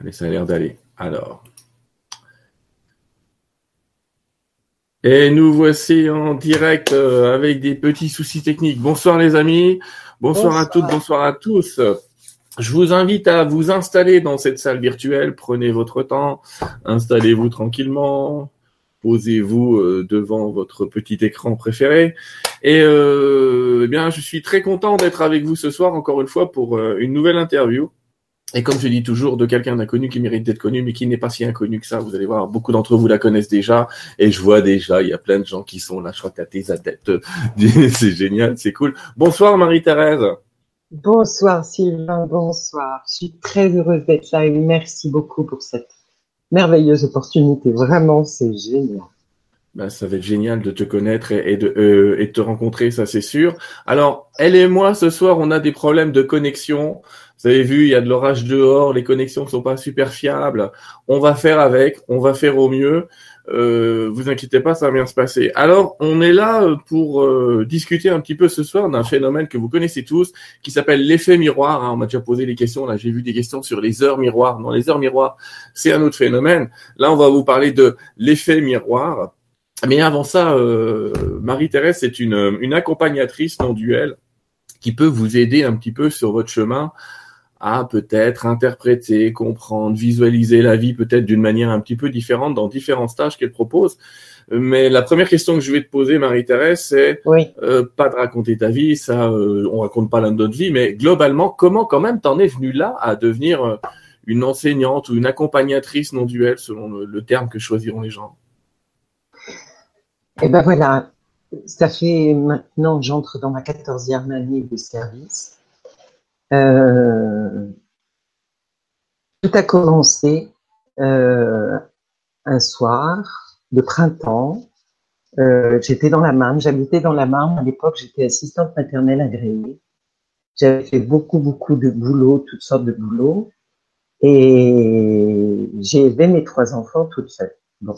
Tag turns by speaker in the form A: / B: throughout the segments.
A: Allez, ça a l'air d'aller. Alors. Et nous voici en direct euh, avec des petits soucis techniques. Bonsoir les amis, bonsoir, à toutes, bonsoir à tous. Je vous invite à vous installer dans cette salle virtuelle. Prenez votre temps, installez-vous tranquillement, posez-vous euh, devant votre petit écran préféré. Et euh, eh bien, je suis très content d'être avec vous ce soir encore une fois pour une nouvelle interview. Et comme je dis toujours, de quelqu'un d'inconnu qui mérite d'être connu, mais qui n'est pas si inconnu que ça. Vous allez voir, beaucoup d'entre vous la connaissent déjà. Et je vois déjà, il y a plein de gens qui sont là. Je crois que tu tes adeptes. c'est génial, c'est cool. Bonsoir Marie-Thérèse.
B: Bonsoir Sylvain, bonsoir. Je suis très heureuse d'être là et merci beaucoup pour cette merveilleuse opportunité. Vraiment, c'est génial.
A: Ben, ça va être génial de te connaître et, de, euh, et de te rencontrer, ça c'est sûr. Alors, elle et moi, ce soir, on a des problèmes de connexion. Vous avez vu, il y a de l'orage dehors, les connexions ne sont pas super fiables. On va faire avec, on va faire au mieux. Euh, vous inquiétez pas, ça va bien se passer. Alors, on est là euh, pour euh, discuter un petit peu ce soir d'un phénomène que vous connaissez tous, qui s'appelle l'effet miroir. Hein. On m'a déjà posé des questions. Là, j'ai vu des questions sur les heures miroirs. Non, les heures miroirs, c'est un autre phénomène. Là, on va vous parler de l'effet miroir. Mais avant ça, euh, Marie-Thérèse, c'est une, une accompagnatrice non duel qui peut vous aider un petit peu sur votre chemin à peut-être interpréter, comprendre, visualiser la vie peut-être d'une manière un petit peu différente dans différents stages qu'elle propose. Mais la première question que je vais te poser, Marie-Thérèse, c'est euh, pas de raconter ta vie, ça, euh, on raconte pas l'un de notre vie, mais globalement, comment quand même t'en es venu là à devenir euh, une enseignante ou une accompagnatrice non duelle, selon le, terme que choisiront les gens?
B: Eh ben voilà, ça fait maintenant, j'entre dans ma quatorzième année de service. Euh, tout a commencé euh, un soir de printemps. Euh, j'étais dans la Marne, j'habitais dans la Marne. À l'époque, j'étais assistante maternelle agréée. J'avais fait beaucoup, beaucoup de boulot, toutes sortes de boulots. Et j'ai élevé mes trois enfants toute seule. Bon.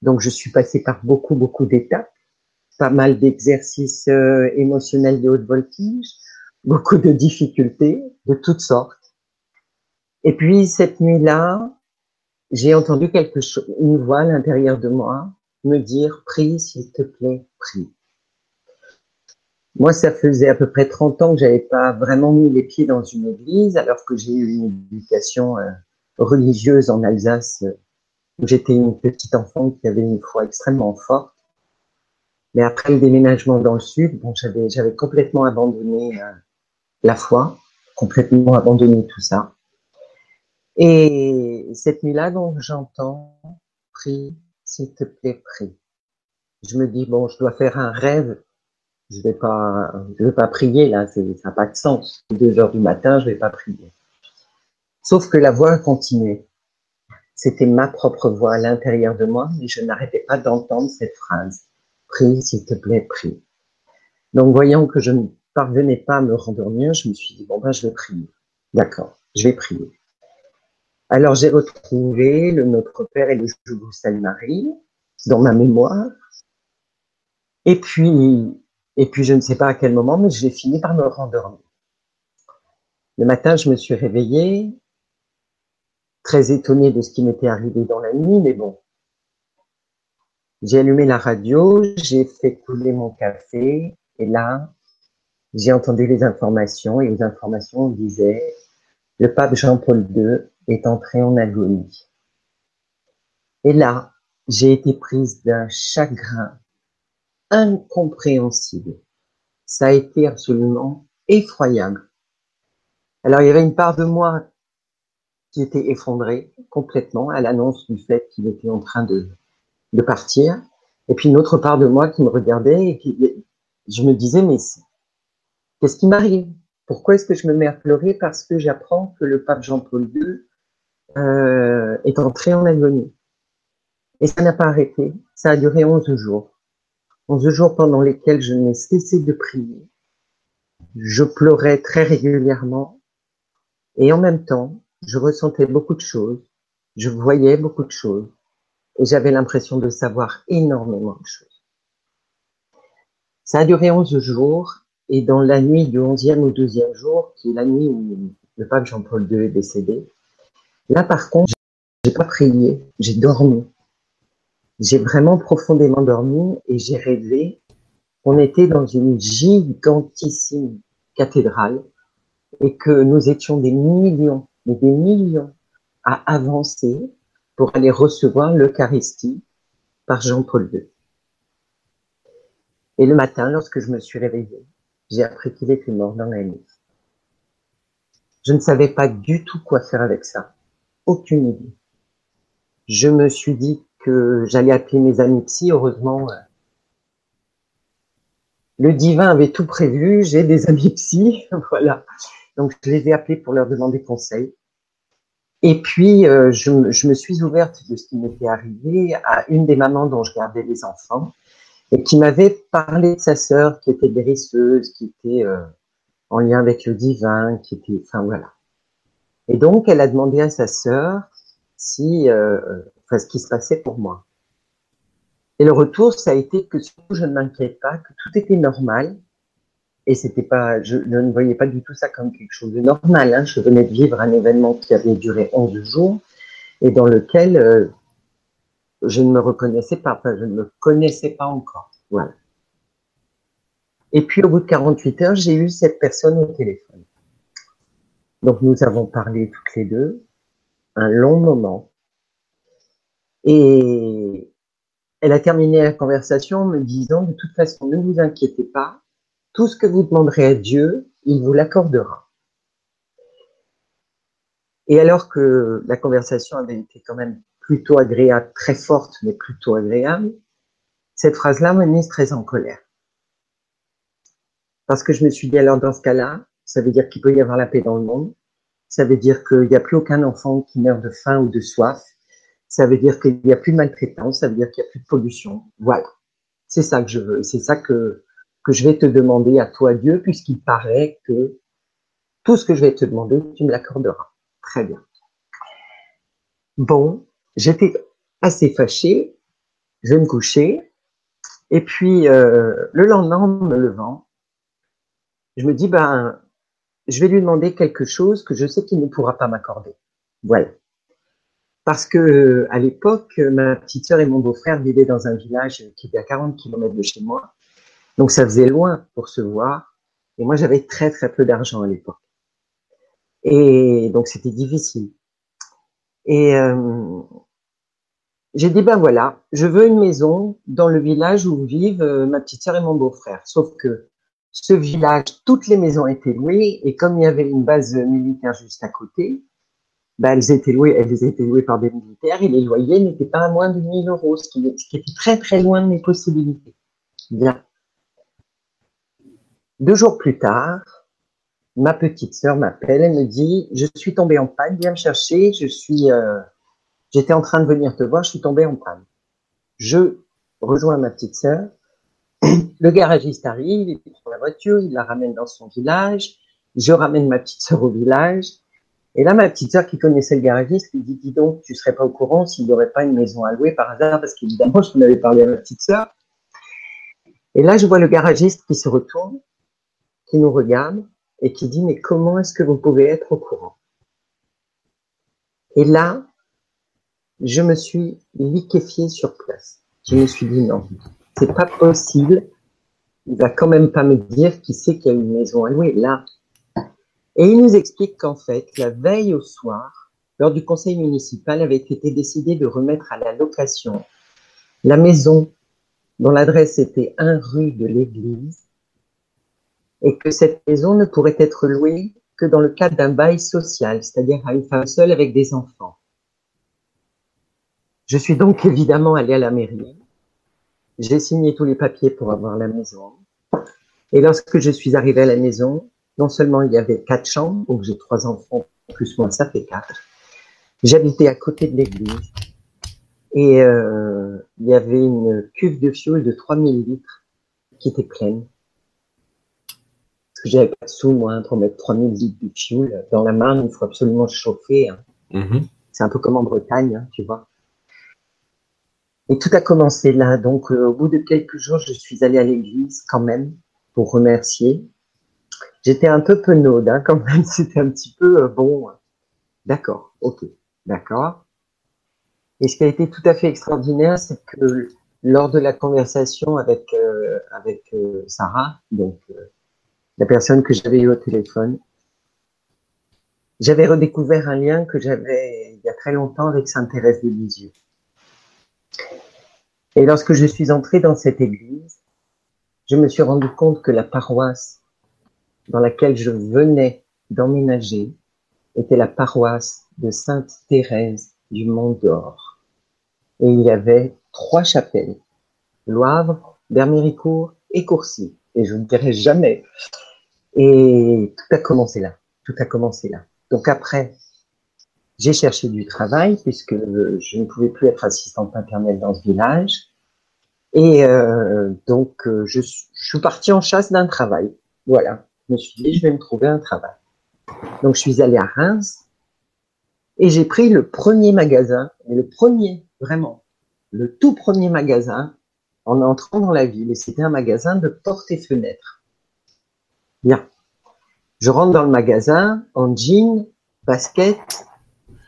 B: Donc, je suis passée par beaucoup, beaucoup d'étapes, pas mal d'exercices émotionnels de haute voltige, beaucoup de difficultés de toutes sortes. Et puis cette nuit-là, j'ai entendu quelque chose, une voix à l'intérieur de moi me dire prie s'il te plaît, prie. Moi, ça faisait à peu près 30 ans que j'avais pas vraiment mis les pieds dans une église, alors que j'ai eu une éducation euh, religieuse en Alsace, où j'étais une petite enfant qui avait une foi extrêmement forte. Mais après le déménagement dans le sud, bon, j'avais, j'avais complètement abandonné euh, la foi, complètement abandonné tout ça. Et cette nuit-là, donc, j'entends, prie, s'il te plaît, prie. Je me dis, bon, je dois faire un rêve. Je vais pas, je vais pas prier, là, ça n'a pas de sens. Deux heures du matin, je vais pas prier. Sauf que la voix continuait. C'était ma propre voix à l'intérieur de moi, mais je n'arrêtais pas d'entendre cette phrase. Prie, s'il te plaît, prie. Donc, voyant que je ne parvenais pas à me rendormir, je me suis dit, bon, ben, je vais prier. D'accord, je vais prier. Alors, j'ai retrouvé le Notre Père et le Je vous salue Marie dans ma mémoire. Et puis, et puis, je ne sais pas à quel moment, mais j'ai fini par me rendormir. Le matin, je me suis réveillée, très étonnée de ce qui m'était arrivé dans la nuit, mais bon. J'ai allumé la radio, j'ai fait couler mon café, et là, j'ai entendu les informations et les informations disaient le pape Jean-Paul II est entré en agonie. Et là, j'ai été prise d'un chagrin incompréhensible. Ça a été absolument effroyable. Alors, il y avait une part de moi qui était effondrée complètement à l'annonce du fait qu'il était en train de, de partir. Et puis une autre part de moi qui me regardait et qui, je me disais, mais Qu'est-ce qui m'arrive Pourquoi est-ce que je me mets à pleurer? Parce que j'apprends que le pape Jean-Paul II euh, est entré en agonie. Et ça n'a pas arrêté. Ça a duré 11 jours. 11 jours pendant lesquels je n'ai cessé de prier. Je pleurais très régulièrement. Et en même temps, je ressentais beaucoup de choses. Je voyais beaucoup de choses. Et j'avais l'impression de savoir énormément de choses. Ça a duré 11 jours et dans la nuit du 11e au 12e jour, qui est la nuit où le pape Jean-Paul II est décédé, Là, par contre, j'ai pas prié, j'ai dormi. J'ai vraiment profondément dormi et j'ai rêvé qu'on était dans une gigantissime cathédrale et que nous étions des millions, et des millions à avancer pour aller recevoir l'Eucharistie par Jean-Paul II. Et le matin, lorsque je me suis réveillée, j'ai appris qu'il était mort dans la nuit. Je ne savais pas du tout quoi faire avec ça. Aucune idée. Je me suis dit que j'allais appeler mes amis psy. Heureusement, euh, le divin avait tout prévu. J'ai des amis psy. voilà. Donc, je les ai appelés pour leur demander conseil. Et puis, euh, je, je, me suis ouverte de ce qui m'était arrivé à une des mamans dont je gardais les enfants et qui m'avait parlé de sa sœur qui était guérisseuse, qui était euh, en lien avec le divin, qui était, enfin voilà. Et donc, elle a demandé à sa sœur si, euh, enfin, ce qui se passait pour moi. Et le retour, ça a été que surtout je ne m'inquiète pas, que tout était normal, et c'était pas, je, ne voyais pas du tout ça comme quelque chose de normal. Hein. Je venais de vivre un événement qui avait duré 11 jours et dans lequel euh, je ne me reconnaissais pas, enfin, je ne me connaissais pas encore. Voilà. Et puis au bout de 48 heures, j'ai eu cette personne au téléphone. Donc nous avons parlé toutes les deux un long moment. Et elle a terminé la conversation en me disant, de toute façon, ne vous inquiétez pas, tout ce que vous demanderez à Dieu, il vous l'accordera. Et alors que la conversation avait été quand même plutôt agréable, très forte, mais plutôt agréable, cette phrase-là m'a mise très en colère. Parce que je me suis dit, alors dans ce cas-là, ça veut dire qu'il peut y avoir la paix dans le monde, ça veut dire qu'il n'y a plus aucun enfant qui meurt de faim ou de soif, ça veut dire qu'il n'y a plus de maltraitance, ça veut dire qu'il n'y a plus de pollution. Voilà. C'est ça que je veux. C'est ça que que je vais te demander à toi, Dieu, puisqu'il paraît que tout ce que je vais te demander, tu me l'accorderas. Très bien. Bon, j'étais assez fâchée, je me coucher, et puis euh, le lendemain, en me levant, je me dis, ben, je vais lui demander quelque chose que je sais qu'il ne pourra pas m'accorder. Voilà. Parce que à l'époque, ma petite sœur et mon beau-frère vivaient dans un village qui était à 40 km de chez moi. Donc ça faisait loin pour se voir. Et moi, j'avais très très peu d'argent à l'époque. Et donc c'était difficile. Et euh, j'ai dit, ben voilà, je veux une maison dans le village où vivent euh, ma petite sœur et mon beau-frère. Sauf que ce village, toutes les maisons étaient louées, et comme il y avait une base militaire juste à côté, ben elles étaient louées, elles étaient louées par des militaires, et les loyers n'étaient pas à moins de 1000 euros, ce qui, était très très loin de mes possibilités. Bien. Deux jours plus tard, ma petite sœur m'appelle, elle me dit, je suis tombée en panne, viens me chercher, je suis, euh, j'étais en train de venir te voir, je suis tombée en panne. Je rejoins ma petite sœur, le garagiste arrive, il prend la voiture, il la ramène dans son village, je ramène ma petite sœur au village, et là, ma petite sœur qui connaissait le garagiste lui dit, dis donc, tu serais pas au courant s'il n'y aurait pas une maison à louer par hasard, parce qu'évidemment, je m'en avais parlé à ma petite sœur. Et là, je vois le garagiste qui se retourne, qui nous regarde et qui dit mais comment est-ce que vous pouvez être au courant? Et là, je me suis liquéfiée sur place. Je me suis dit non, c'est pas possible. Il va quand même pas me dire qui sait qu'il y a une maison à louer là. Et il nous explique qu'en fait, la veille au soir, lors du conseil municipal, avait été décidé de remettre à la location la maison dont l'adresse était 1 rue de l'église et que cette maison ne pourrait être louée que dans le cadre d'un bail social, c'est-à-dire à une femme seule avec des enfants. Je suis donc évidemment allée à la mairie. J'ai signé tous les papiers pour avoir la maison. Et lorsque je suis arrivée à la maison, non seulement il y avait quatre chambres, donc j'ai trois enfants, plus moi ça fait quatre. J'habitais à côté de l'église. Et euh, il y avait une cuve de fioul de 3000 litres qui était pleine. Parce que j'avais pas de sous, moi, pour mettre 3000 litres de fioul dans la main, il faut absolument chauffer. Hein. Mm-hmm. C'est un peu comme en Bretagne, hein, tu vois. Et tout a commencé là. Donc, euh, au bout de quelques jours, je suis allée à l'église quand même pour remercier. J'étais un peu penaude hein, quand même. C'était un petit peu euh, bon. D'accord, ok. D'accord Et ce qui a été tout à fait extraordinaire, c'est que lors de la conversation avec, euh, avec euh, Sarah, donc la personne que j'avais eu au téléphone, j'avais redécouvert un lien que j'avais il y a très longtemps avec Sainte Thérèse de Lisieux. Et lorsque je suis entrée dans cette église, je me suis rendu compte que la paroisse dans laquelle je venais d'emménager était la paroisse de Sainte Thérèse du Mont d'Or. Et il y avait trois chapelles, Loivre, Berméricourt et Courcy. Et je ne dirai jamais. Et tout a commencé là. Tout a commencé là. Donc après, j'ai cherché du travail puisque je ne pouvais plus être assistante maternelle dans ce village. Et euh, donc, euh, je, je, suis partie en chasse d'un travail. Voilà. Je me suis dit, je vais me trouver un travail. Donc, je suis allée à Reims et j'ai pris le premier magasin, le premier, vraiment, le tout premier magasin en entrant dans la ville. Et c'était un magasin de portes et fenêtres. Bien. Je rentre dans le magasin en jean, basket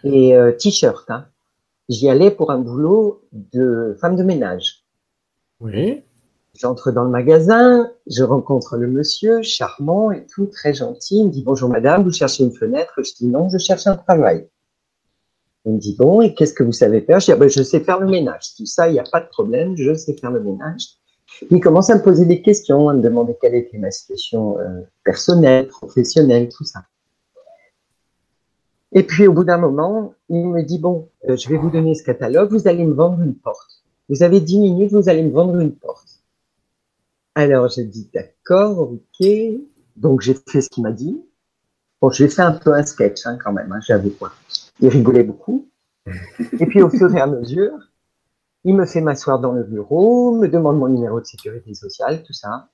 B: et euh, t-shirt. Hein. J'y allais pour un boulot de femme de ménage.
A: Oui.
B: J'entre dans le magasin, je rencontre le monsieur, charmant et tout, très gentil. Il me dit bonjour madame, vous cherchez une fenêtre? Je dis non, je cherche un travail. Il me dit bon, et qu'est-ce que vous savez faire? Je dis ah ben, je sais faire le ménage. Tout ça, il n'y a pas de problème, je sais faire le ménage. Il commence à me poser des questions, à me demander quelle était ma situation euh, personnelle, professionnelle, tout ça. Et puis au bout d'un moment, il me dit bon, euh, je vais vous donner ce catalogue, vous allez me vendre une porte. Vous avez dix minutes, vous allez me vendre une porte. Alors j'ai dit d'accord, ok. Donc j'ai fait ce qu'il m'a dit. Bon, j'ai fait un peu un sketch hein, quand même, hein, j'avoue quoi. Il rigolait beaucoup. Et puis au fur et à mesure, il me fait m'asseoir dans le bureau, me demande mon numéro de sécurité sociale, tout ça.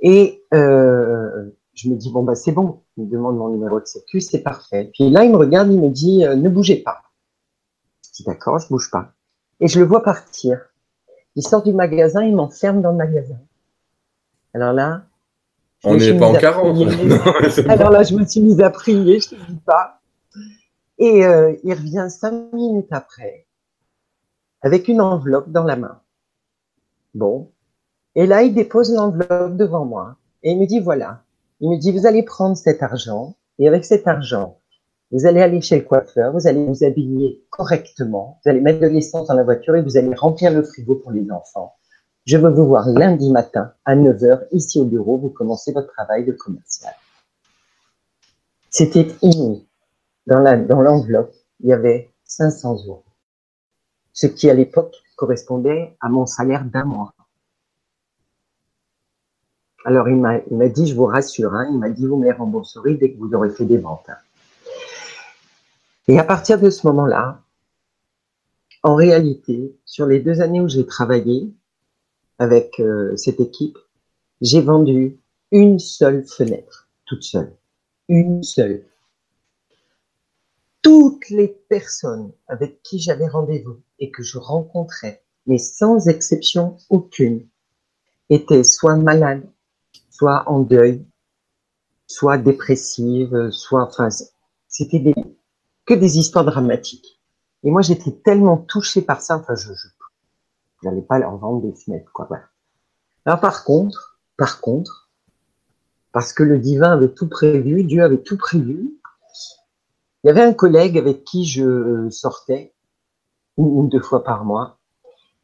B: Et euh, je me dis bon bah c'est bon, il me demande mon numéro de sécu, c'est parfait. Puis là il me regarde, il me dit euh, ne bougez pas. Je dis d'accord, je bouge pas et je le vois partir. Il sort du magasin, il m'enferme dans le magasin. Alors là,
A: on n'est pas en 40.
B: Alors là, je me suis mise à prier, je te dis pas. Et euh, il revient cinq minutes après, avec une enveloppe dans la main. Bon. Et là, il dépose l'enveloppe devant moi. Et il me dit, voilà. Il me dit, vous allez prendre cet argent. Et avec cet argent, vous allez aller chez le coiffeur, vous allez vous habiller correctement, vous allez mettre de l'essence dans la voiture et vous allez remplir le frigo pour les enfants. Je veux vous voir lundi matin à 9h ici au bureau, vous commencez votre travail de commercial. C'était inouï. Dans l'enveloppe, il y avait 500 euros. Ce qui à l'époque correspondait à mon salaire d'un mois. Alors il m'a, dit, je vous rassure, hein, il m'a dit, vous me les rembourserez dès que vous aurez fait des ventes. Et à partir de ce moment-là, en réalité, sur les deux années où j'ai travaillé avec euh, cette équipe, j'ai vendu une seule fenêtre, toute seule. Une seule. Toutes les personnes avec qui j'avais rendez-vous et que je rencontrais, mais sans exception aucune, étaient soit malades, soit en deuil, soit dépressives, soit, enfin, c'était des, que des histoires dramatiques. Et moi, j'étais tellement touchée par ça, enfin, je, n'allais pas leur vendre des fenêtres, quoi. Voilà. Alors, par contre, par contre, parce que le divin avait tout prévu, Dieu avait tout prévu, il y avait un collègue avec qui je sortais une ou deux fois par mois.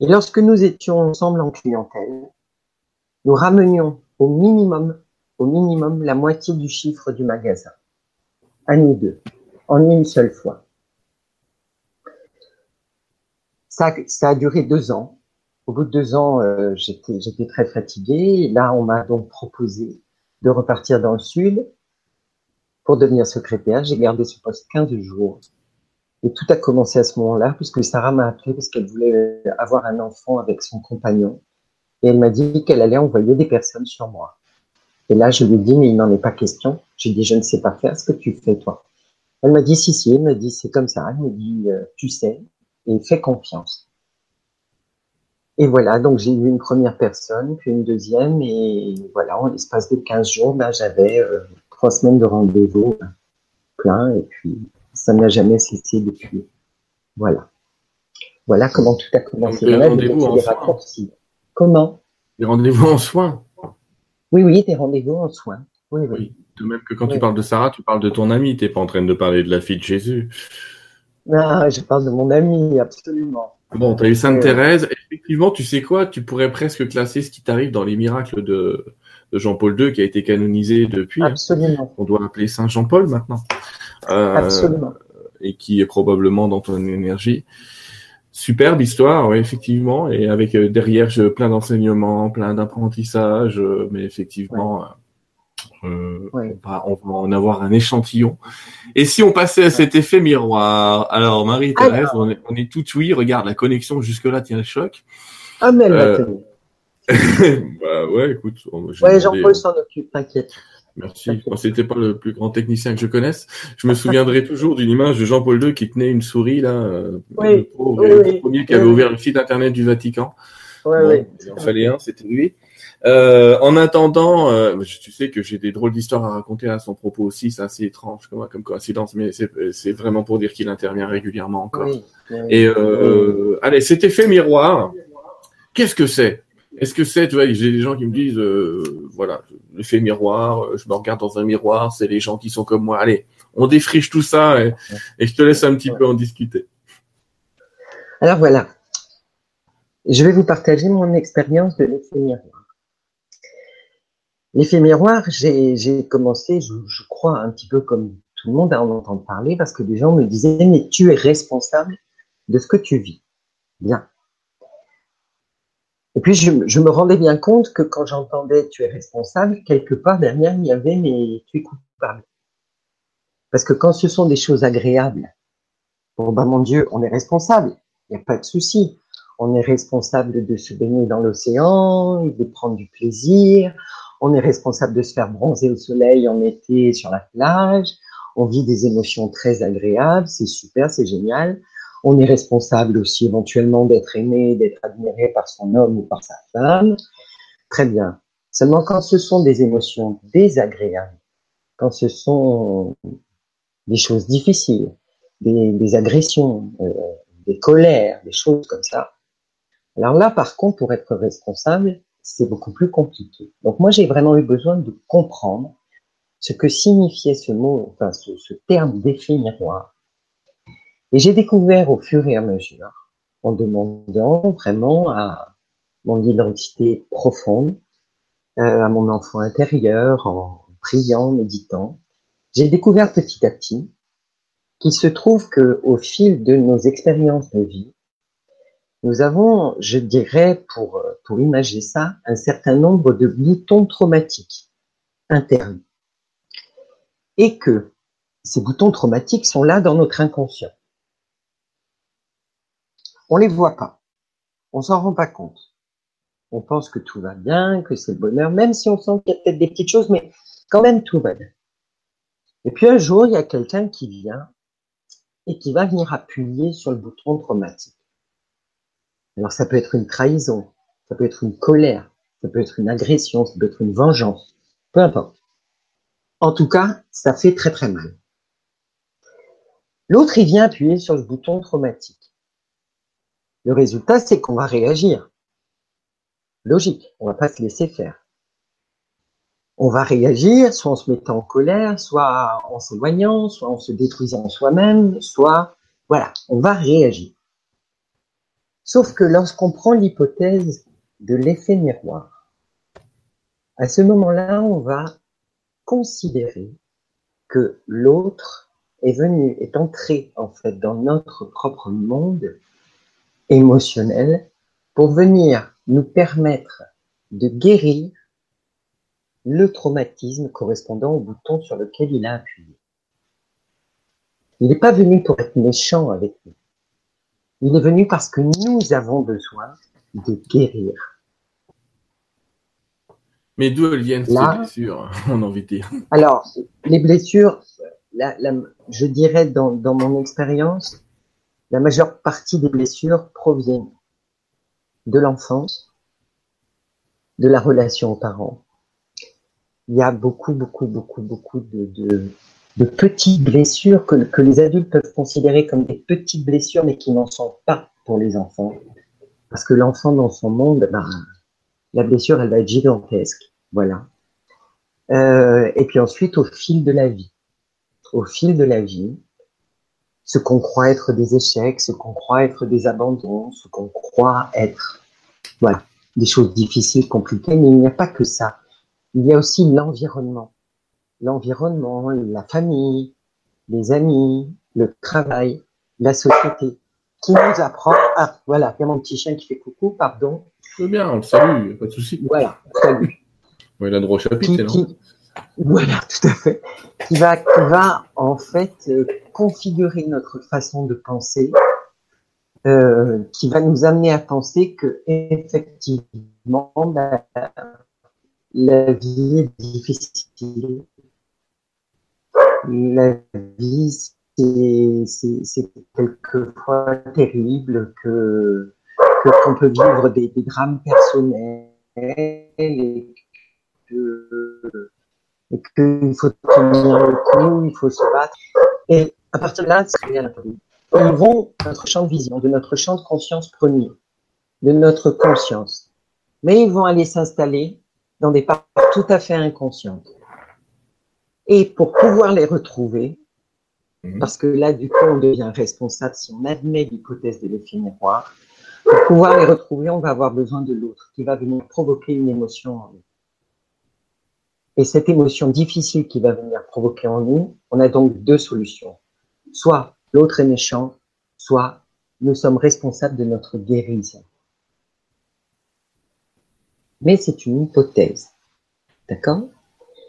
B: Et lorsque nous étions ensemble en clientèle, nous ramenions au minimum, au minimum, la moitié du chiffre du magasin. À nous deux en une seule fois. Ça, ça a duré deux ans. Au bout de deux ans, euh, j'étais, j'étais très fatiguée. Là, on m'a donc proposé de repartir dans le sud pour devenir secrétaire. J'ai gardé ce poste 15 jours. Et tout a commencé à ce moment-là, puisque Sarah m'a appelé parce qu'elle voulait avoir un enfant avec son compagnon. Et elle m'a dit qu'elle allait envoyer des personnes sur moi. Et là, je lui ai dit, mais il n'en est pas question. J'ai dit, je ne sais pas faire ce que tu fais, toi. Elle m'a dit si, si, elle m'a dit c'est comme ça. Elle m'a dit euh, tu sais et fais confiance. Et voilà, donc j'ai eu une première personne, puis une deuxième, et voilà, en l'espace de 15 jours, ben, j'avais euh, trois semaines de rendez-vous plein, et puis ça n'a jamais cessé depuis. Voilà. Voilà comment tout a commencé.
A: Donc, des rendez-vous en soins.
B: Comment?
A: Des rendez-vous en soins.
B: Oui, oui, des rendez-vous en soins. Oui, oui. oui.
A: De même que quand tu parles de Sarah, tu parles de ton ami. Tu n'es pas en train de parler de la fille de Jésus.
B: Non, je parle de mon ami, absolument.
A: Bon, tu as eu Sainte Thérèse. Effectivement, tu sais quoi? Tu pourrais presque classer ce qui t'arrive dans les miracles de, de Jean-Paul II, qui a été canonisé depuis.
B: Absolument.
A: On doit appeler Saint Jean-Paul maintenant.
B: Euh, absolument.
A: Et qui est probablement dans ton énergie. Superbe histoire, oui, effectivement, et avec euh, derrière plein d'enseignements, plein d'apprentissages, euh, mais effectivement, euh, on, va, en avoir un échantillon. Et si on passait à cet effet miroir, alors Marie-Thérèse, on, est, on est tout oui, regarde, la connexion jusque-là tient le choc.
B: Ah, mais elle
A: bah ouais, écoute.
B: Ouais, Jean-Paul s'en occupe, t'inquiète.
A: Merci. Moi, c'était pas le plus grand technicien que je connaisse. Je me souviendrai toujours d'une image de Jean-Paul II qui tenait une souris là, euh,
B: oui,
A: le, premier qui avait ouvert le site internet du Vatican.
B: Ouais,
A: Il en fallait un, c'était lui. Euh, en attendant, euh, tu sais que j'ai des drôles d'histoires à raconter à son propos aussi, c'est assez étrange comme, comme coïncidence, mais c'est vraiment pour dire qu'il intervient régulièrement encore. Et euh, allez, cet effet miroir, qu'est-ce que c'est? Est-ce que c'est, tu vois, j'ai des gens qui me disent, euh, voilà, l'effet miroir, je me regarde dans un miroir, c'est les gens qui sont comme moi. Allez, on défriche tout ça et, je te laisse un petit peu en discuter.
B: Alors voilà, je vais vous partager mon expérience de l'effet miroir. L'effet miroir, j'ai commencé, je, je, crois, un petit peu comme tout le monde à en entendre parler, parce que des gens me disaient, mais tu es responsable de ce que tu vis. Bien. Et puis, je, me rendais bien compte que quand j'entendais tu es responsable, quelque part derrière, il y avait mais tu es coupable. Parce que quand ce sont des choses agréables, bon, ben, mon Dieu, on est responsable. Il n'y a pas de souci. On est responsable de se baigner dans l'océan, de prendre du plaisir. On est responsable de se faire bronzer au soleil en été sur la plage. On vit des émotions très agréables. C'est super, c'est génial. On est responsable aussi éventuellement d'être aimé, d'être admiré par son homme ou par sa femme. Très bien. Seulement quand ce sont des émotions désagréables, quand ce sont des choses difficiles, des, agressions, euh, des colères, des choses comme ça, alors là, par contre, pour être responsable, c'est beaucoup plus compliqué. Donc moi, j'ai vraiment eu besoin de comprendre ce que signifiait ce mot, enfin ce, ce terme miroir, et j'ai découvert au fur et à mesure, en demandant vraiment à mon identité profonde, euh, à mon enfant intérieur, en priant, méditant, j'ai découvert petit à petit qu'il se trouve que au fil de nos expériences de vie, nous avons, je dirais, pour, pour imager ça, un certain nombre de boutons traumatiques internes. Et que ces boutons traumatiques sont là dans notre inconscient. On les voit pas. On s'en rend pas compte. On pense que tout va bien, que c'est le bonheur, même si on sent qu'il y a peut-être des petites choses, mais quand même tout va bien. Et puis un jour, il y a quelqu'un qui vient et qui va venir appuyer sur le bouton traumatique. Alors ça peut être une trahison, ça peut être une colère, ça peut être une agression, ça peut être une vengeance, peu importe. En tout cas, ça fait très très mal. L'autre, il vient appuyer sur le bouton traumatique. Le résultat, c'est qu'on va réagir. Logique, on va pas se laisser faire. On va réagir, soit en se mettant en colère, soit en s'éloignant, soit en se détruisant soi-même, soit, voilà, on va réagir. Sauf que lorsqu'on prend l'hypothèse de l'effet miroir, à ce moment-là, on va considérer que l'autre est venu, est entré en fait dans notre propre monde émotionnel pour venir nous permettre de guérir le traumatisme correspondant au bouton sur lequel il a appuyé. Il n'est pas venu pour être méchant avec nous. Il est venu parce que nous avons besoin de guérir.
A: Mais d'où viennent ces blessures, on a envie de dire?
B: Alors, les blessures, je dirais dans, dans mon expérience, la majeure partie des blessures proviennent de l'enfance, de la relation aux parents. Il y a beaucoup, beaucoup, beaucoup, beaucoup de, petites blessures que, que les adultes peuvent considérer comme des petites blessures, mais qui n'en sont pas pour les enfants. Parce que l'enfant dans son monde, ben, la blessure, elle va être gigantesque. Voilà. Euh, et puis ensuite, au fil de la vie, au fil de la vie, ce qu'on croit être des échecs, ce qu'on croit être des abandons, ce qu'on croit être, voilà, des choses difficiles, compliquées, mais il n'y a pas que ça. Il y a aussi l'environnement. L'environnement, la famille, les amis, le travail, la société, qui nous apprend. Ah, voilà, il y a mon petit chien qui fait coucou, pardon.
A: Très bien, on le salue, pas de souci.
B: Voilà, salut.
A: il a droit au chapitre, non
B: Voilà, tout à fait. Qui va, qui va en fait euh, configurer notre façon de penser, euh, qui va nous amener à penser que effectivement la, la vie est difficile, la vie c'est quelquefois terrible que qu'on peut vivre des, drames personnels et qu'il faut tenir le coup, il faut se battre. À partir de là, ils vont notre champ de vision, de notre champ de conscience premier, de notre conscience. Mais ils vont aller s'installer dans des parts tout à fait inconscientes. Et pour pouvoir les retrouver, mhm. parce que là, du coup, on devient responsable si on admet l'hypothèse de l'effet miroir, pour pouvoir les retrouver, on va avoir besoin de l'autre qui va venir provoquer une émotion en nous. Et cette émotion difficile qui va venir provoquer en nous, on a donc deux solutions. Soit l'autre est méchant, soit nous sommes responsables de notre guérison. Mais c'est une hypothèse. D'accord?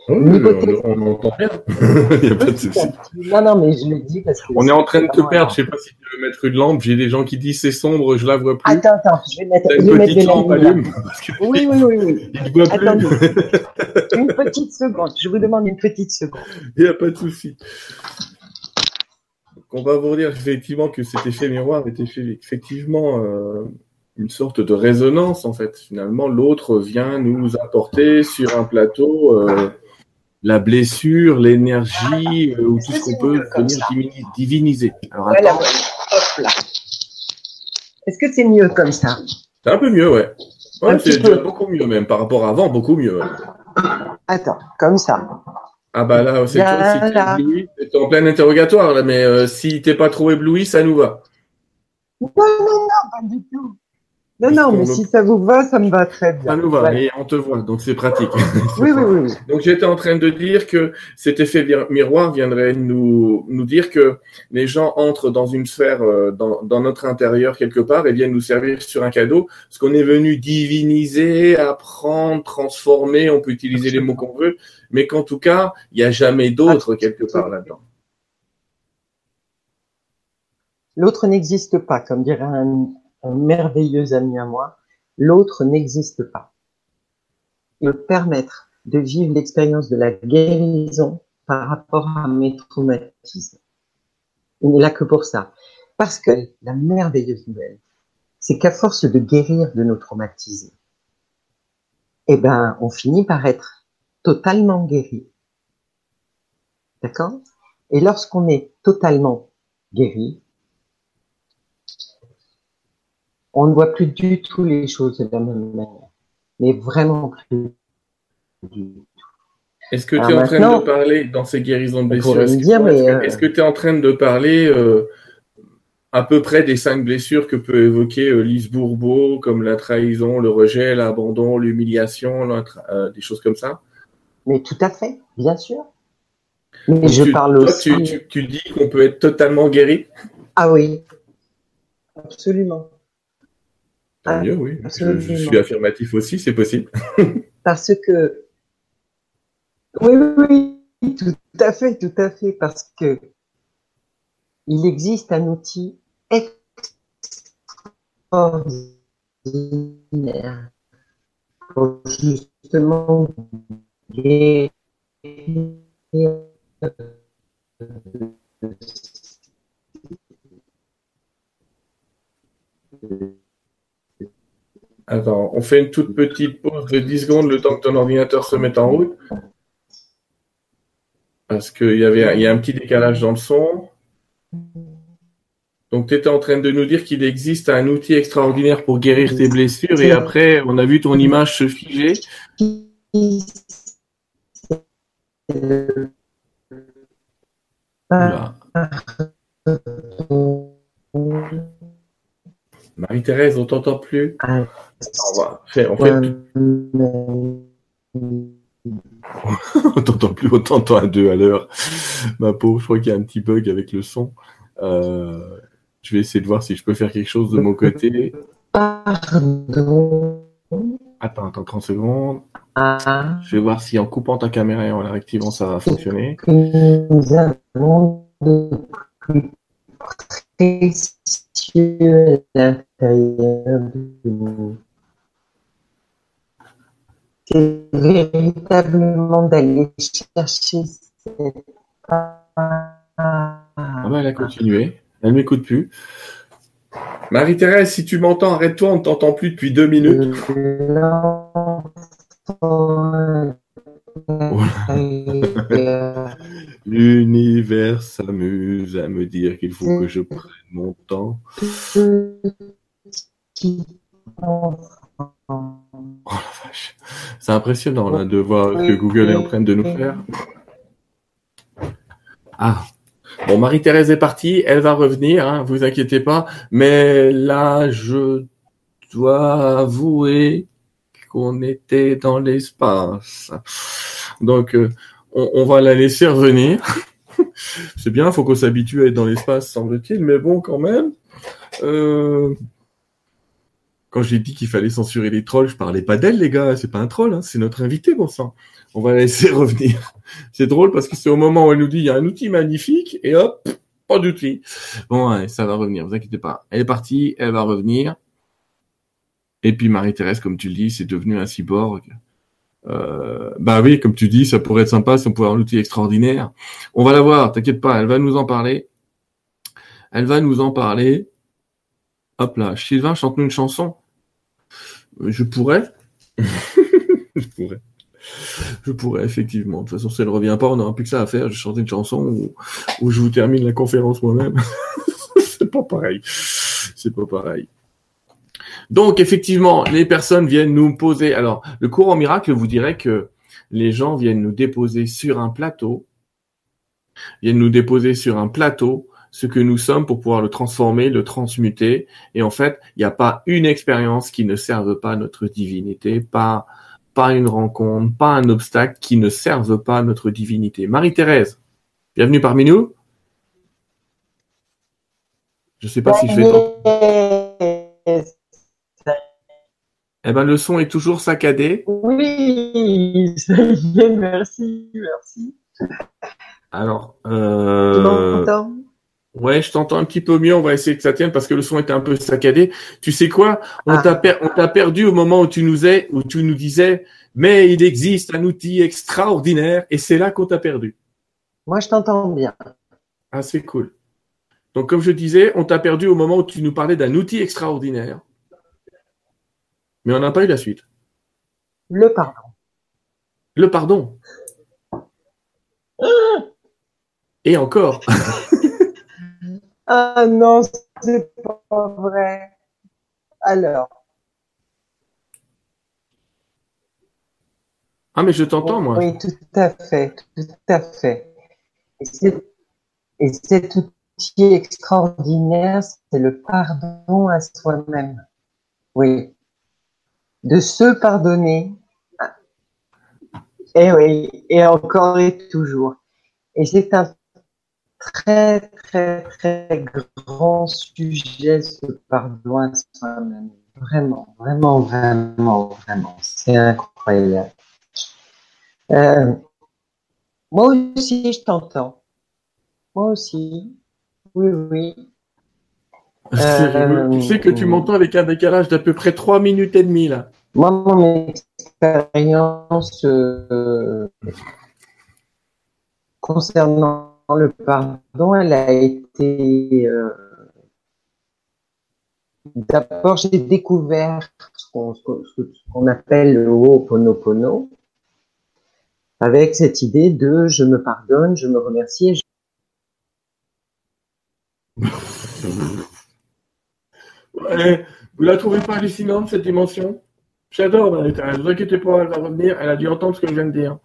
A: On, entend bien. Il n'y a pas de souci.
B: Non, non, mais je le dis parce que.
A: On est en train de te perdre. Je ne sais pas si tu veux mettre une lampe. J'ai des gens qui disent c'est sombre, je la vois plus.
B: Attends, attends, je vais mettre,
A: une petite lampe allume.
B: Oui, oui, oui, oui.
A: Il ne voit plus.
B: une petite seconde. Je vous demande une petite seconde.
A: Il n'y a pas de souci. On va vous dire effectivement que cet effet miroir était effectivement euh, une sorte de résonance en fait. Finalement, l'autre vient nous apporter sur un plateau. Euh, la blessure, l'énergie, euh, ou tout ce qu'on peut venir diviniser.
B: Alors, voilà, hop là. Est-ce que c'est mieux comme ça?
A: C'est un peu mieux, ouais. ouais c'est beaucoup mieux même, par rapport à avant, beaucoup mieux.
B: Attends, comme ça.
A: Ah bah là, c'est toi, si t'es en plein interrogatoire, là, mais euh, si t'es pas trop ébloui, ça nous va.
B: Non, non, non, pas du tout. Non, non, mais si ça vous va, ça me va très bien.
A: Ça nous va, et on te voit, donc c'est pratique.
B: oui, oui, oui,
A: Donc j'étais en train de dire que cet effet miroir viendrait nous, nous dire que les gens entrent dans une sphère, euh, dans, dans notre intérieur quelque part, et viennent nous servir sur un cadeau, ce qu'on est venu diviniser, apprendre, transformer, on peut utiliser les mots qu'on veut, mais qu'en tout cas, il n'y a jamais d'autre quelque part là-dedans.
B: L'autre n'existe pas, comme dirait un, merveilleux ami à moi, l'autre n'existe pas. Il peut permettre de vivre l'expérience de la guérison par rapport à mes traumatismes. Il n'est là que pour ça. Parce que la merveilleuse nouvelle, c'est qu'à force de guérir de nos traumatismes, eh ben, on finit par être totalement guéri. D'accord? Et lorsqu'on est totalement guéri, on ne voit plus du tout les choses de la même manière. Mais vraiment plus du tout.
A: Est-ce que tu es en train de parler dans ces guérisons de blessures Est-ce que tu es en train de parler euh, à peu près des cinq blessures que peut évoquer euh, Lise Bourbeau, comme la trahison, le rejet, l'abandon, l'humiliation, euh, des choses comme ça?
B: Mais tout à fait, bien sûr. Mais je parle aussi.
A: Tu, tu dis qu'on peut être totalement guéri?
B: Ah oui, absolument.
A: Ah, oui. Je, suis affirmatif aussi, c'est possible.
B: parce que. Oui, oui, oui, tout à fait, tout à fait, parce que il existe un outil extraordinaire pour justement
A: Attends, on fait une toute petite pause de 10 secondes le temps que ton ordinateur se mette en route. Parce qu'il y avait il y a un petit décalage dans le son. Donc, tu étais en train de nous dire qu'il existe un outil extraordinaire pour guérir tes blessures et après, on a vu ton image se figer. Marie-Thérèse, on t'entend plus.
B: Ah.
A: On va faire, on fait... on t'entend plus, on t'entend à deux à l'heure. Ma pauvre, je crois qu'il y a un petit bug avec le son. Euh, je vais essayer de voir si je peux faire quelque chose de mon côté.
B: Pardon.
A: Attends, attends 30 secondes.
B: Ah.
A: Je vais voir si en coupant ta caméra et en la réactivant, ça va fonctionner.
B: Nous avons de plus précieux à l'intérieur de nous. C'est véritablement d'aller chercher cette
A: Ah bah, elle a continué. Elle m'écoute plus. Marie-Thérèse, si tu m'entends, arrête-toi, on ne t'entend plus depuis deux minutes. L'univers s'amuse à me dire qu'il faut que je prenne mon temps. Oh la vache. C'est impressionnant de voir que Google est en train de nous faire. Ah. Bon, Marie-Thérèse est partie, elle va revenir, hein, vous inquiétez pas. Mais là, je dois avouer qu'on était dans l'espace. Donc, euh, on, va la laisser revenir. C'est bien, faut qu'on s'habitue à être dans l'espace, semble-t-il, mais bon, quand même. Euh, quand j'ai dit qu'il fallait censurer les trolls, je parlais pas d'elle, les gars. C'est pas un troll, hein, c'est notre invité, bon sang. On va la laisser revenir. C'est drôle parce que c'est au moment où elle nous dit il y a un outil magnifique et hop, pas d'outil. Bon, ça va revenir, vous inquiétez pas. Elle est partie, elle va revenir. Et puis Marie-Thérèse, comme tu le dis, c'est devenu un cyborg. Euh, bah oui, comme tu dis, ça pourrait être sympa si on pouvait avoir un outil extraordinaire. On va la voir, t'inquiète pas, elle va nous en parler. Elle va nous en parler. Hop là, Sylvain, chante-nous une chanson. Je pourrais. je pourrais. Je pourrais, effectivement. De toute façon, si elle revient pas, on n'aura plus que ça à faire. Je chanter une chanson où, où je vous termine la conférence moi-même. c'est pas pareil. C'est pas pareil. Donc, effectivement, les personnes viennent nous poser. Alors, le courant miracle vous dirait que les gens viennent nous déposer sur un plateau, viennent nous déposer sur un plateau ce que nous sommes pour pouvoir le transformer, le transmuter. Et en fait, il n'y a pas une expérience qui ne serve pas notre divinité, pas, pas une rencontre, pas un obstacle qui ne serve pas notre divinité. Marie-Thérèse, bienvenue parmi nous. Je ne sais pas si je vais... Eh ben, le son est toujours saccadé.
B: Oui, merci, merci.
A: Alors, euh... Ouais, je t'entends un petit peu mieux. On va essayer que ça tienne parce que le son était un peu saccadé. Tu sais quoi? On ah. t'a perdu au moment où tu nous es, où tu nous disais, mais il existe un outil extraordinaire et c'est là qu'on t'a perdu.
B: Moi, je t'entends bien.
A: Ah, c'est cool. Donc, comme je disais, on t'a perdu au moment où tu nous parlais d'un outil extraordinaire. Mais on n'a pas eu la suite.
B: Le pardon.
A: Le pardon. Et encore.
B: Ah non, c'est pas vrai. Alors.
A: Ah, mais je t'entends, moi.
B: Oui, tout à fait, tout à fait. Et, cet outil extraordinaire, c'est le pardon à soi-même. Oui. De se pardonner. Et oui, et encore et toujours. Et c'est un très, très, très grand sujet, ce pardon à soi-même. Vraiment, vraiment, vraiment, vraiment. C'est incroyable. Euh, moi aussi, je t'entends. Moi aussi. Oui, oui.
A: Euh, tu sais que tu m'entends avec un décalage d'à peu près 3 minutes et demie, là.
B: Moi, mon expérience euh, concernant le pardon, elle a été. Euh, d'abord, j'ai découvert ce qu'on appelle le Ho'oponopono. avec cette idée de je me pardonne, je me remercie.
A: ouais, vous la trouvez pas hallucinante cette dimension? J'adore Ne vous inquiétez pas, elle va revenir. Elle a dû entendre ce que je viens de dire.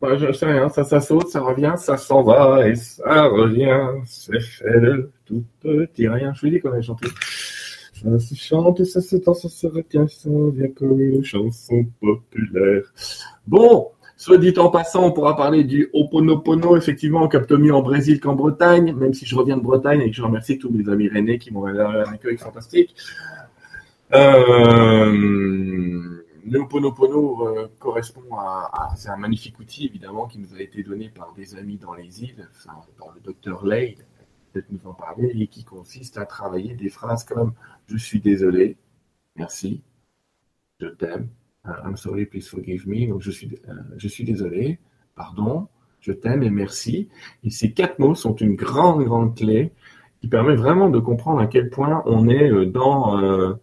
A: Moi, je sais rien, ça, ça saute, ça revient, ça s'en va et ça revient. C'est fait de tout petit rien. Je vous dis qu'on a chanté. Ça se chante et ça se danse, ça se retient, ça vient comme une chanson populaire. Bon, soit dit en passant, on pourra parler du Oponopono, effectivement, capte mieux en Brésil qu'en Bretagne, même si je reviens de Bretagne et que je remercie tous mes amis rennais qui m'ont un accueil fantastique. Euh, le euh, correspond à, c'est un magnifique outil évidemment qui nous a été donné par des amis dans les îles, par le docteur Ley, peut-être nous en parler, et qui consiste à travailler des phrases comme je suis désolé, merci, je t'aime, uh, I'm sorry, please forgive me, donc je suis, euh, je suis désolé, pardon, je t'aime et merci. Et ces quatre mots sont une grande, grande clé qui permet vraiment de comprendre à quel point on est euh,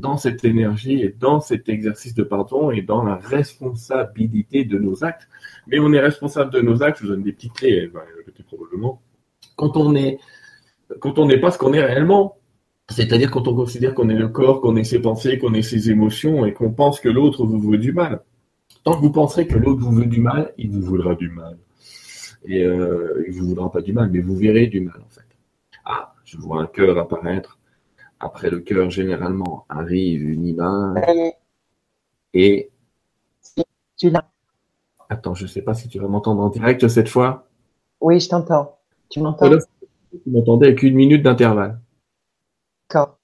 A: dans cette énergie et dans cet exercice de pardon et dans la responsabilité de nos actes. Mais on est responsable de nos actes, je vous donne des petites clés, va probablement, quand on est, quand on n'est pas ce qu'on est réellement. C'est-à-dire quand on considère qu'on est le corps, qu'on est ses pensées, qu'on est ses émotions et qu'on pense que l'autre vous veut du mal. Tant que vous penserez que l'autre vous veut du mal, il vous voudra du mal. Et euh, il vous voudra pas du mal, mais vous verrez du mal en fait. Ah, je vois un cœur apparaître après le cœur, généralement, arrive une image. Et.
B: Tu l'as.
A: Attends, je ne sais pas si tu vas m'entendre en direct cette fois.
B: Oui, je t'entends. Tu m'entends?
A: Tu m'entendais avec une minute d'intervalle.
B: D'accord.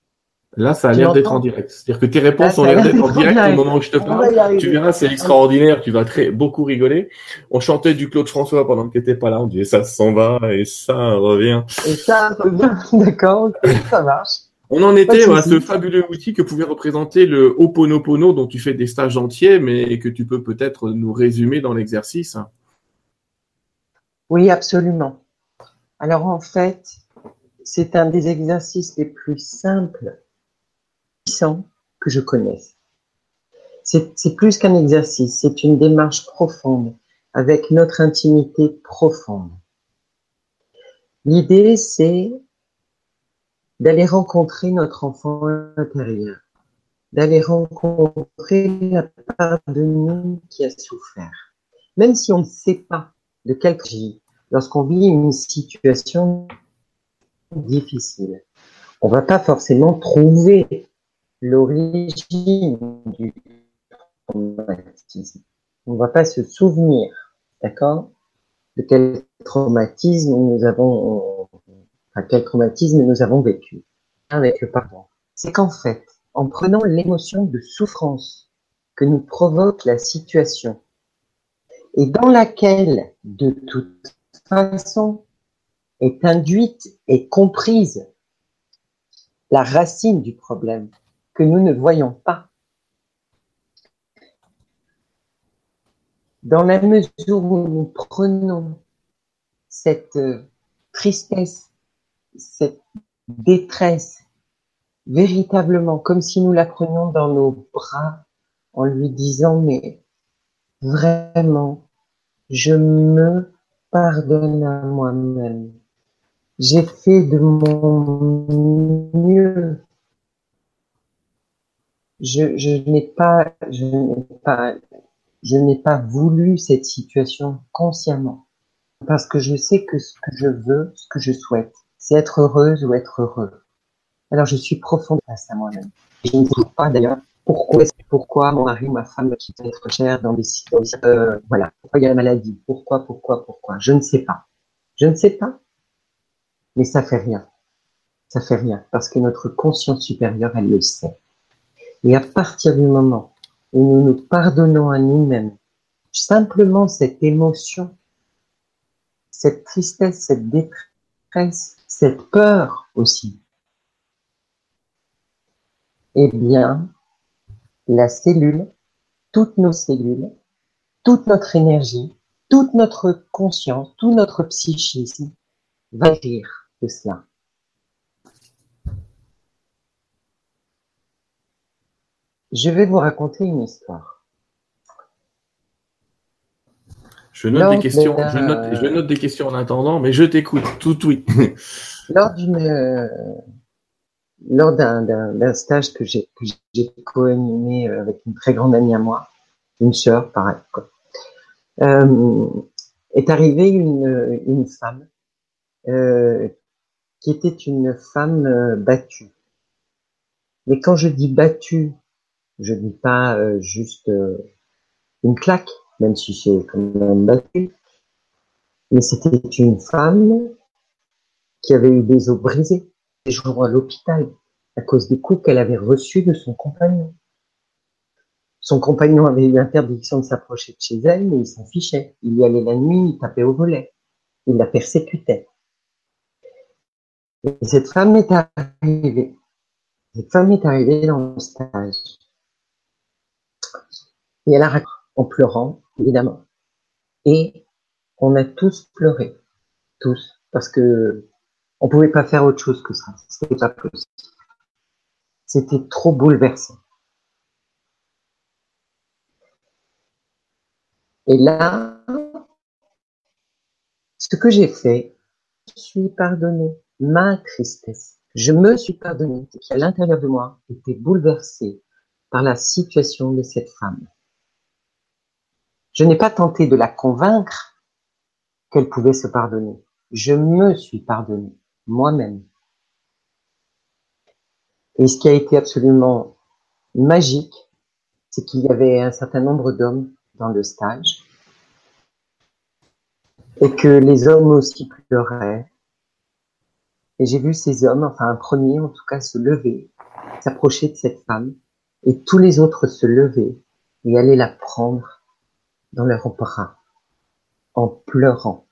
A: Là, ça a l'air d'être en direct. C'est-à-dire que tes réponses ont l'air d'être en direct au moment où je te parle. Tu verras, c'est extraordinaire. Tu vas très beaucoup rigoler. On chantait du Claude François pendant que tu n'étais pas là. On disait ça s'en va et ça revient.
B: Et ça revient. D'accord. ça marche.
A: On en était à ce fabuleux outil que pouvait représenter le Ho'oponopono dont tu fais des stages entiers, mais que tu peux peut-être nous résumer dans l'exercice.
B: Oui, absolument. Alors en fait, c'est un des exercices les plus simples, puissants que je connaisse. C'est plus qu'un exercice, c'est une démarche profonde, avec notre intimité profonde. L'idée, c'est d'aller rencontrer notre enfant intérieur, d'aller rencontrer la part de nous qui a souffert. Même si on ne sait pas de quel vie, lorsqu'on vit une situation difficile, on va pas forcément trouver l'origine du traumatisme. On va pas se souvenir, d'accord, de quel traumatisme nous avons quel traumatisme nous avons vécu avec le. C'est qu'en fait, en prenant l'émotion de souffrance que nous provoque la situation et dans laquelle, de toute façon, est induite et comprise la racine du problème que nous ne voyons pas. Dans la mesure où nous prenons cette tristesse, cette détresse véritablement comme si nous la prenions dans nos bras en lui disant mais vraiment je me pardonne à moi-même. J'ai fait de mon mieux. Je, n'ai pas, je n'ai pas, je n'ai pas voulu cette situation consciemment parce que je sais que ce que je veux, ce que je souhaite, c'est être heureuse ou être heureux. Alors je suis profonde face à moi-même. Je ne sais pas d'ailleurs pourquoi, mon mari ou ma femme me quitte être cher dans des situations, euh, voilà, pourquoi il y a la maladie, pourquoi, pourquoi, pourquoi, je ne sais pas. Je ne sais pas, mais ça fait rien. Ça fait rien, parce que notre conscience supérieure, elle le sait. Et à partir du moment où nous nous pardonnons à nous-mêmes, simplement cette émotion, cette tristesse, cette détresse, cette peur aussi, eh bien, la cellule, toutes nos cellules, toute notre énergie, toute notre conscience, tout notre psychisme va rire de cela. Je vais vous raconter une histoire.
A: Je note des questions. Je note, je note des questions en attendant, mais je t'écoute tout oui.
B: lors d'une, euh, lors d'un stage que j'ai que j'ai co-animé euh, avec une très grande amie à moi, une sœur, pareil. Quoi. Euh, est arrivée une une femme euh, qui était une femme euh, battue. Mais quand je dis battue, je dis pas euh, juste une claque, même si c'est quand même battu. Mais c'était une femme qui avait eu des os brisés, des jours à l'hôpital, à cause des coups qu'elle avait reçus de son compagnon. Son compagnon avait eu interdiction de s'approcher de chez elle, mais il s'en fichait. Il y allait la nuit, il tapait au volet. Il la persécutait. Et cette femme est arrivée. Cette femme est arrivée dans le stage. Et elle a raconté en pleurant, évidemment. Et on a tous pleuré. Tous. Parce que on pouvait pas faire autre chose que ça. C'était pas possible. C'était trop bouleversant. Et là, ce que j'ai fait, je suis pardonné ma tristesse. Je me suis pardonné qui à l'intérieur de moi était bouleversé par la situation de cette femme. Je n'ai pas tenté de la convaincre qu'elle pouvait se pardonner. Je me suis pardonné moi-même. Et ce qui a été absolument magique, c'est qu'il y avait un certain nombre d'hommes dans le stage et que les hommes aussi pleuraient. Et j'ai vu ces hommes, enfin un premier en tout cas, se lever, s'approcher de cette femme, et tous les autres se lever et aller la prendre dans leurs bras, en pleurant.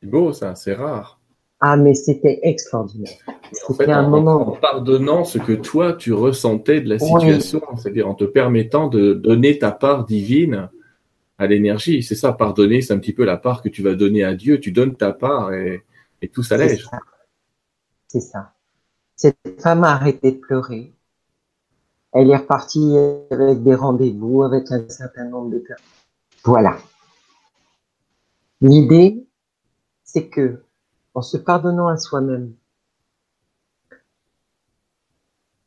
A: C'est beau ça, c'est rare.
B: Ah, mais c'était extraordinaire.
A: C'était un moment. En pardonnant ce que toi tu ressentais de la situation, c'est-à-dire en te permettant de donner ta part divine à l'énergie. C'est ça, pardonner, c'est un petit peu la part que tu vas donner à Dieu. Tu donnes ta part et, et tout s'allège.
B: C'est ça. Cette femme a arrêté de pleurer. Elle est repartie avec des rendez-vous, avec un certain nombre de personnes. Voilà. L'idée, c'est que en se pardonnant à soi-même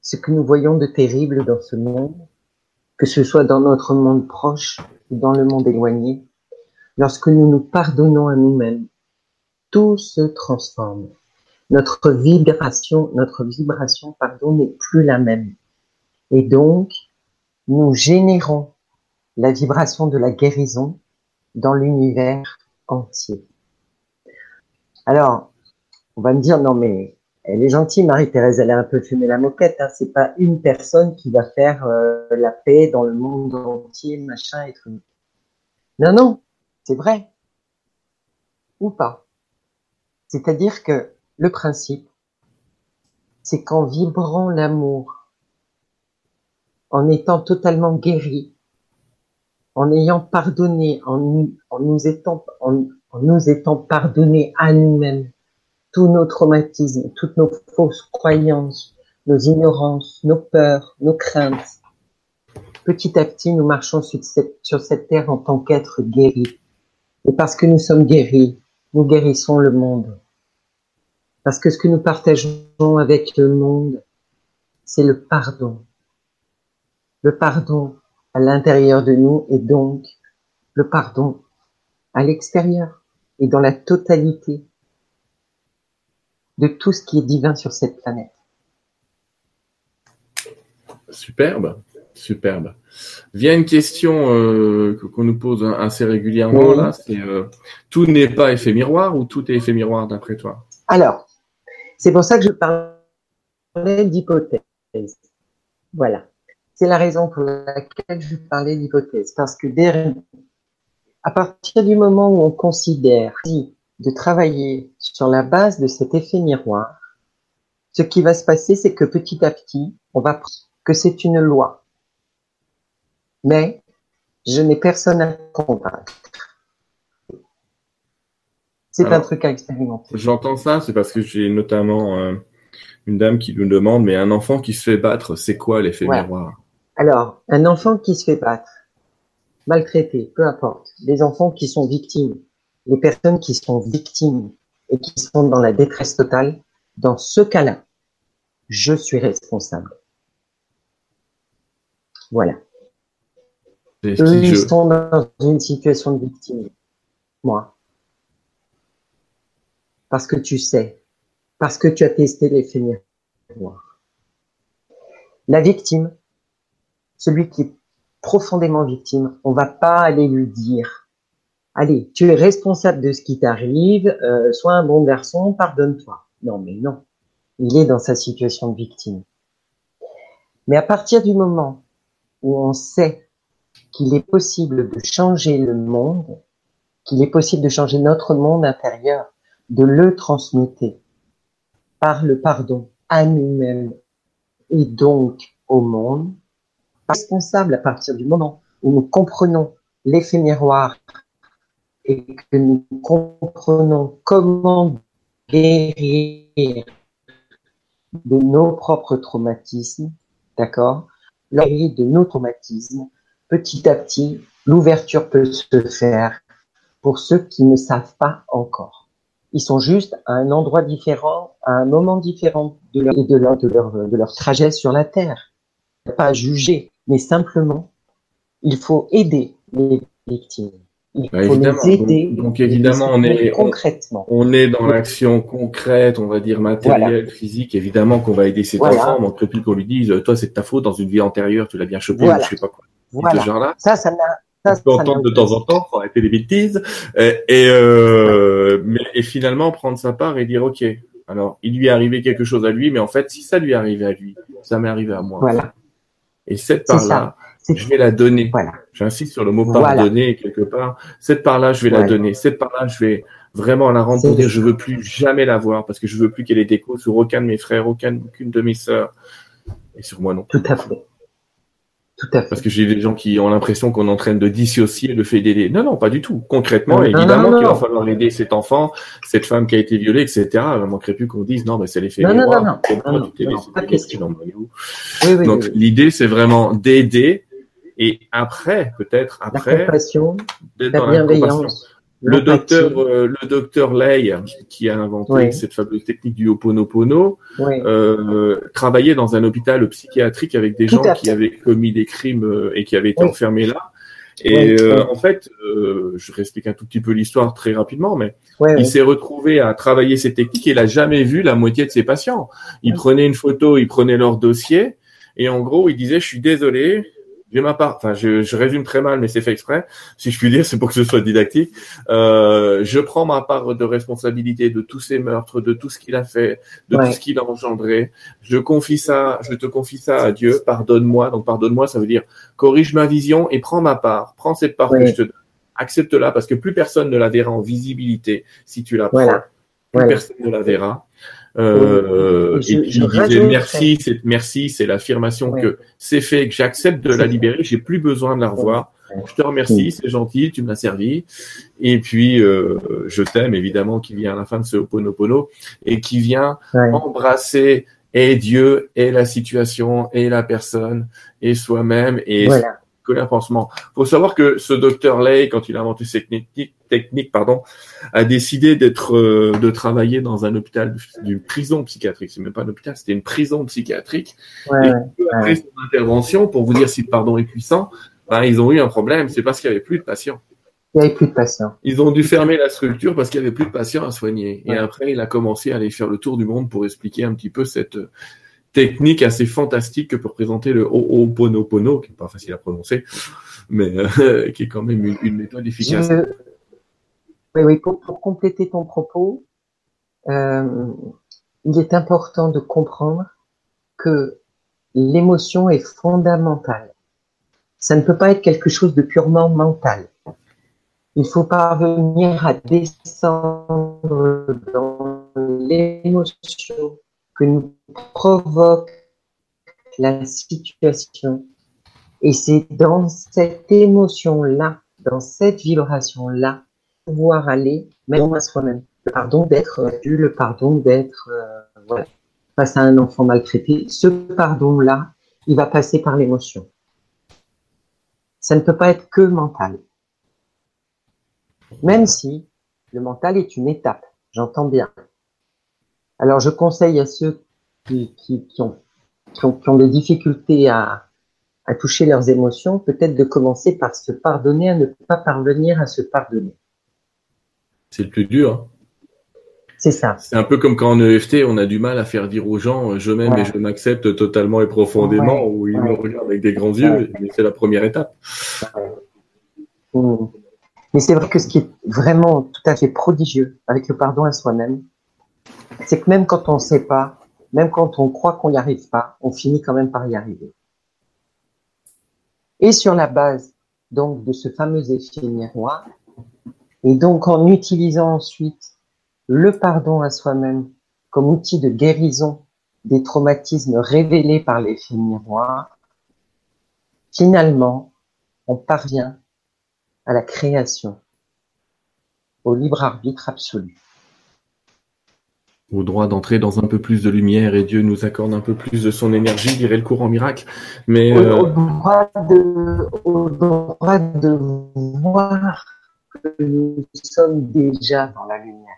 B: ce que nous voyons de terrible dans ce monde, que ce soit dans notre monde proche ou dans le monde éloigné, lorsque nous nous pardonnons à nous-mêmes, tout se transforme. Notre vibration, notre vibration, pardon, n'est plus la même. Et donc, nous générons la vibration de la guérison dans l'univers entier. Alors, on va me dire, non mais elle est gentille, Marie-Thérèse, elle a un peu fumé la moquette. Hein. C'est pas une personne qui va faire euh, la paix dans le monde entier, machin et tout. Non, non, c'est vrai. Ou pas. C'est-à-dire que le principe, c'est qu'en vibrant l'amour, en étant totalement guéri, en ayant pardonné, en nous, étant, en, en nous étant pardonné à nous-mêmes tous nos traumatismes, toutes nos fausses croyances, nos ignorances, nos peurs, nos craintes. Petit à petit, nous marchons sur cette, sur cette terre en tant qu'êtres guéris. Et parce que nous sommes guéris, nous guérissons le monde. Parce que ce que nous partageons avec le monde, c'est le pardon. Le pardon à l'intérieur de nous et donc le pardon à l'extérieur et dans la totalité de tout ce qui est divin sur cette planète.
A: Superbe, superbe. Vient une question euh, qu'on nous pose assez régulièrement là, c'est euh, tout n'est pas effet miroir ou tout est effet miroir d'après toi?
B: Alors, c'est pour ça que je parlais d'hypothèse. Voilà. C'est la raison pour laquelle je parlais d'hypothèse. Parce que à partir du moment où on considère de travailler sur la base de cet effet miroir, ce qui va se passer, c'est que petit à petit, on va que c'est une loi. Mais je n'ai personne à convaincre. C'est un truc à expérimenter.
A: J'entends ça, c'est parce que j'ai notamment euh, une dame qui nous demande, mais un enfant qui se fait battre, c'est quoi l'effet miroir?
B: Alors, un enfant qui se fait battre, maltraités, peu importe, les enfants qui sont victimes, les personnes qui sont victimes et qui sont dans la détresse totale, dans ce cas-là, je suis responsable. Voilà. Eux, ils sont dans une situation de victime. Moi. Parce que tu sais. Parce que tu as testé l'effet miroir. La victime, celui qui est profondément victime, on va pas aller lui dire, allez, tu es responsable de ce qui t'arrive, euh, sois un bon garçon, pardonne-toi. Non, mais non. Il est dans sa situation de victime. Mais à partir du moment où on sait qu'il est possible de changer le monde, qu'il est possible de changer notre monde intérieur, de le transmuter par le pardon à nous-mêmes et donc au monde, responsable à partir du moment où nous comprenons l'effet miroir et que nous comprenons comment guérir de nos propres traumatismes, d'accord? Guérir de nos traumatismes, petit à petit, l'ouverture peut se faire pour ceux qui ne savent pas encore. Ils sont juste à un endroit différent, à un moment différent de leur, de leur, de leur, de leur trajet sur la Terre. Pas juger, mais simplement, il faut aider les victimes. Il
A: bah, faut évidemment. les aider. Donc, évidemment, on est concrètement. On, est dans l'action concrète, on va dire matérielle, physique. Évidemment qu'on va aider cet enfant, mais plus qu'on lui dise, toi, c'est ta faute dans une vie antérieure, tu l'as bien chopé, je sais pas quoi.
B: Voilà. Ce genre-là. Ça, ça n'a.
A: Ça, on peut entendre de temps en temps, faut arrêter les bêtises. Et, et, euh, mais, et finalement prendre sa part et dire ok, alors il lui est arrivé quelque chose à lui, mais en fait si ça lui est arrivé à lui, ça m'est arrivé à moi.
B: Voilà.
A: Et cette part-là, je vais la donner.
B: Voilà.
A: J'insiste sur le mot pardonner quelque part. Cette part-là, je vais la donner. Cette part-là, je vais vraiment la rendre pour dire je veux plus jamais la voir parce que je veux plus qu'elle ait d'écho sur aucun de mes frères, aucune, aucune de mes sœurs et sur moi non.
B: Tout à fait. Tout à fait.
A: Parce que j'ai des gens qui ont l'impression qu'on est en train de dissocier le fait d'aider. Non, non, pas du tout. Concrètement, évidemment qu'il va falloir aider cet enfant, cette femme qui a été violée, etc. Il ne manquerait plus qu'on dise non, mais c'est l'effet
B: non, non, non, non, non, non, pas question.
A: Oui, oui, Donc l'idée, c'est vraiment d'aider et après, peut-être après,
B: la compassion, la bienveillance.
A: Le docteur, euh, le docteur Lay, qui a inventé cette fameuse technique du Ho'oponopono, euh, travaillait dans un hôpital psychiatrique avec des gens qui avaient commis des crimes euh, et qui avaient été enfermés là. Et euh, en fait, euh, je réexplique un tout petit peu l'histoire très rapidement, mais il s'est retrouvé à travailler ces techniques. Et il a jamais vu la moitié de ses patients. Il prenait une photo, il prenait leur dossier. Et en gros, il disait, je suis désolé, j'ai ma part, enfin je, je, résume très mal, mais c'est fait exprès, si je puis dire, c'est pour que ce soit didactique. Euh, je prends ma part de responsabilité de tous ces meurtres, de tout ce qu'il a fait, de tout ce qu'il a engendré. Je confie ça, je te confie ça à Dieu. Pardonne-moi. Donc pardonne-moi, ça veut dire corrige ma vision et prends ma part. Prends cette part que je te donne. Accepte-la parce que plus personne ne la verra en visibilité si tu la prends. Plus personne ne la verra. Euh, et il disait merci, c'est merci, c'est l'affirmation que c'est fait, que j'accepte de la libérer, j'ai plus besoin de la revoir. Je te remercie, c'est gentil, tu m'as servi. Et puis euh, je t'aime évidemment, qui vient à la fin de ce Ho'oponopono et qui vient embrasser et Dieu et la situation et la personne et soi-même et voilà que pansement. faut savoir que ce docteur Lay, quand il a inventé cette technique, pardon, a décidé d'être, euh, de travailler dans un hôpital, d'une prison psychiatrique. C'est même pas un hôpital, c'était une prison psychiatrique. et après son intervention, pour vous dire si le pardon est puissant, ben, ils ont eu un problème. C'est parce qu'il y avait plus de patients.
B: Il n'y avait plus de patients.
A: Ils ont dû fermer la structure parce qu'il y avait plus de patients à soigner. Et après, il a commencé à aller faire le tour du monde pour expliquer un petit peu cette, technique assez fantastique que peut représenter le Ho'oponopono, qui n'est pas facile à prononcer, mais euh, qui est quand même une, méthode efficace.
B: Oui, oui, pour, compléter ton propos, euh, il est important de comprendre que l'émotion est fondamentale. Ça ne peut pas être quelque chose de purement mental. Il faut parvenir à descendre dans l'émotion que nous provoque la situation. Et c'est dans cette émotion-là, dans cette vibration-là, pouvoir aller même à soi-même. Le pardon d'être dû, le pardon d'être euh, voilà, face à un enfant maltraité. Ce pardon-là, il va passer par l'émotion. Ça ne peut pas être que mental. Même si le mental est une étape, j'entends bien. Alors je conseille à ceux qui, qui, qui, ont, qui, ont, des difficultés à, à toucher leurs émotions, peut-être de commencer par se pardonner, à ne pas parvenir à se pardonner.
A: C'est le plus dur. Hein.
B: C'est ça.
A: C'est un peu comme quand en EFT, on a du mal à faire dire aux gens euh, je m'aime et je m'accepte totalement et profondément, ou ils me regardent avec des grands yeux, c'est la première étape.
B: Mmh. Mais c'est vrai que ce qui est vraiment tout à fait prodigieux avec le pardon à soi-même, c'est que même quand on ne sait pas, même quand on croit qu'on n'y arrive pas, on finit quand même par y arriver. Et sur la base donc de ce fameux effet miroir, et donc en utilisant ensuite le pardon à soi-même comme outil de guérison des traumatismes révélés par l'effet miroir, finalement, on parvient à la création, au libre arbitre absolu.
A: Au droit d'entrer dans un peu plus de lumière et Dieu nous accorde un peu plus de son énergie, dirait le courant miracle. Mais
B: au, euh, droit de, au droit de voir que nous sommes déjà dans la lumière.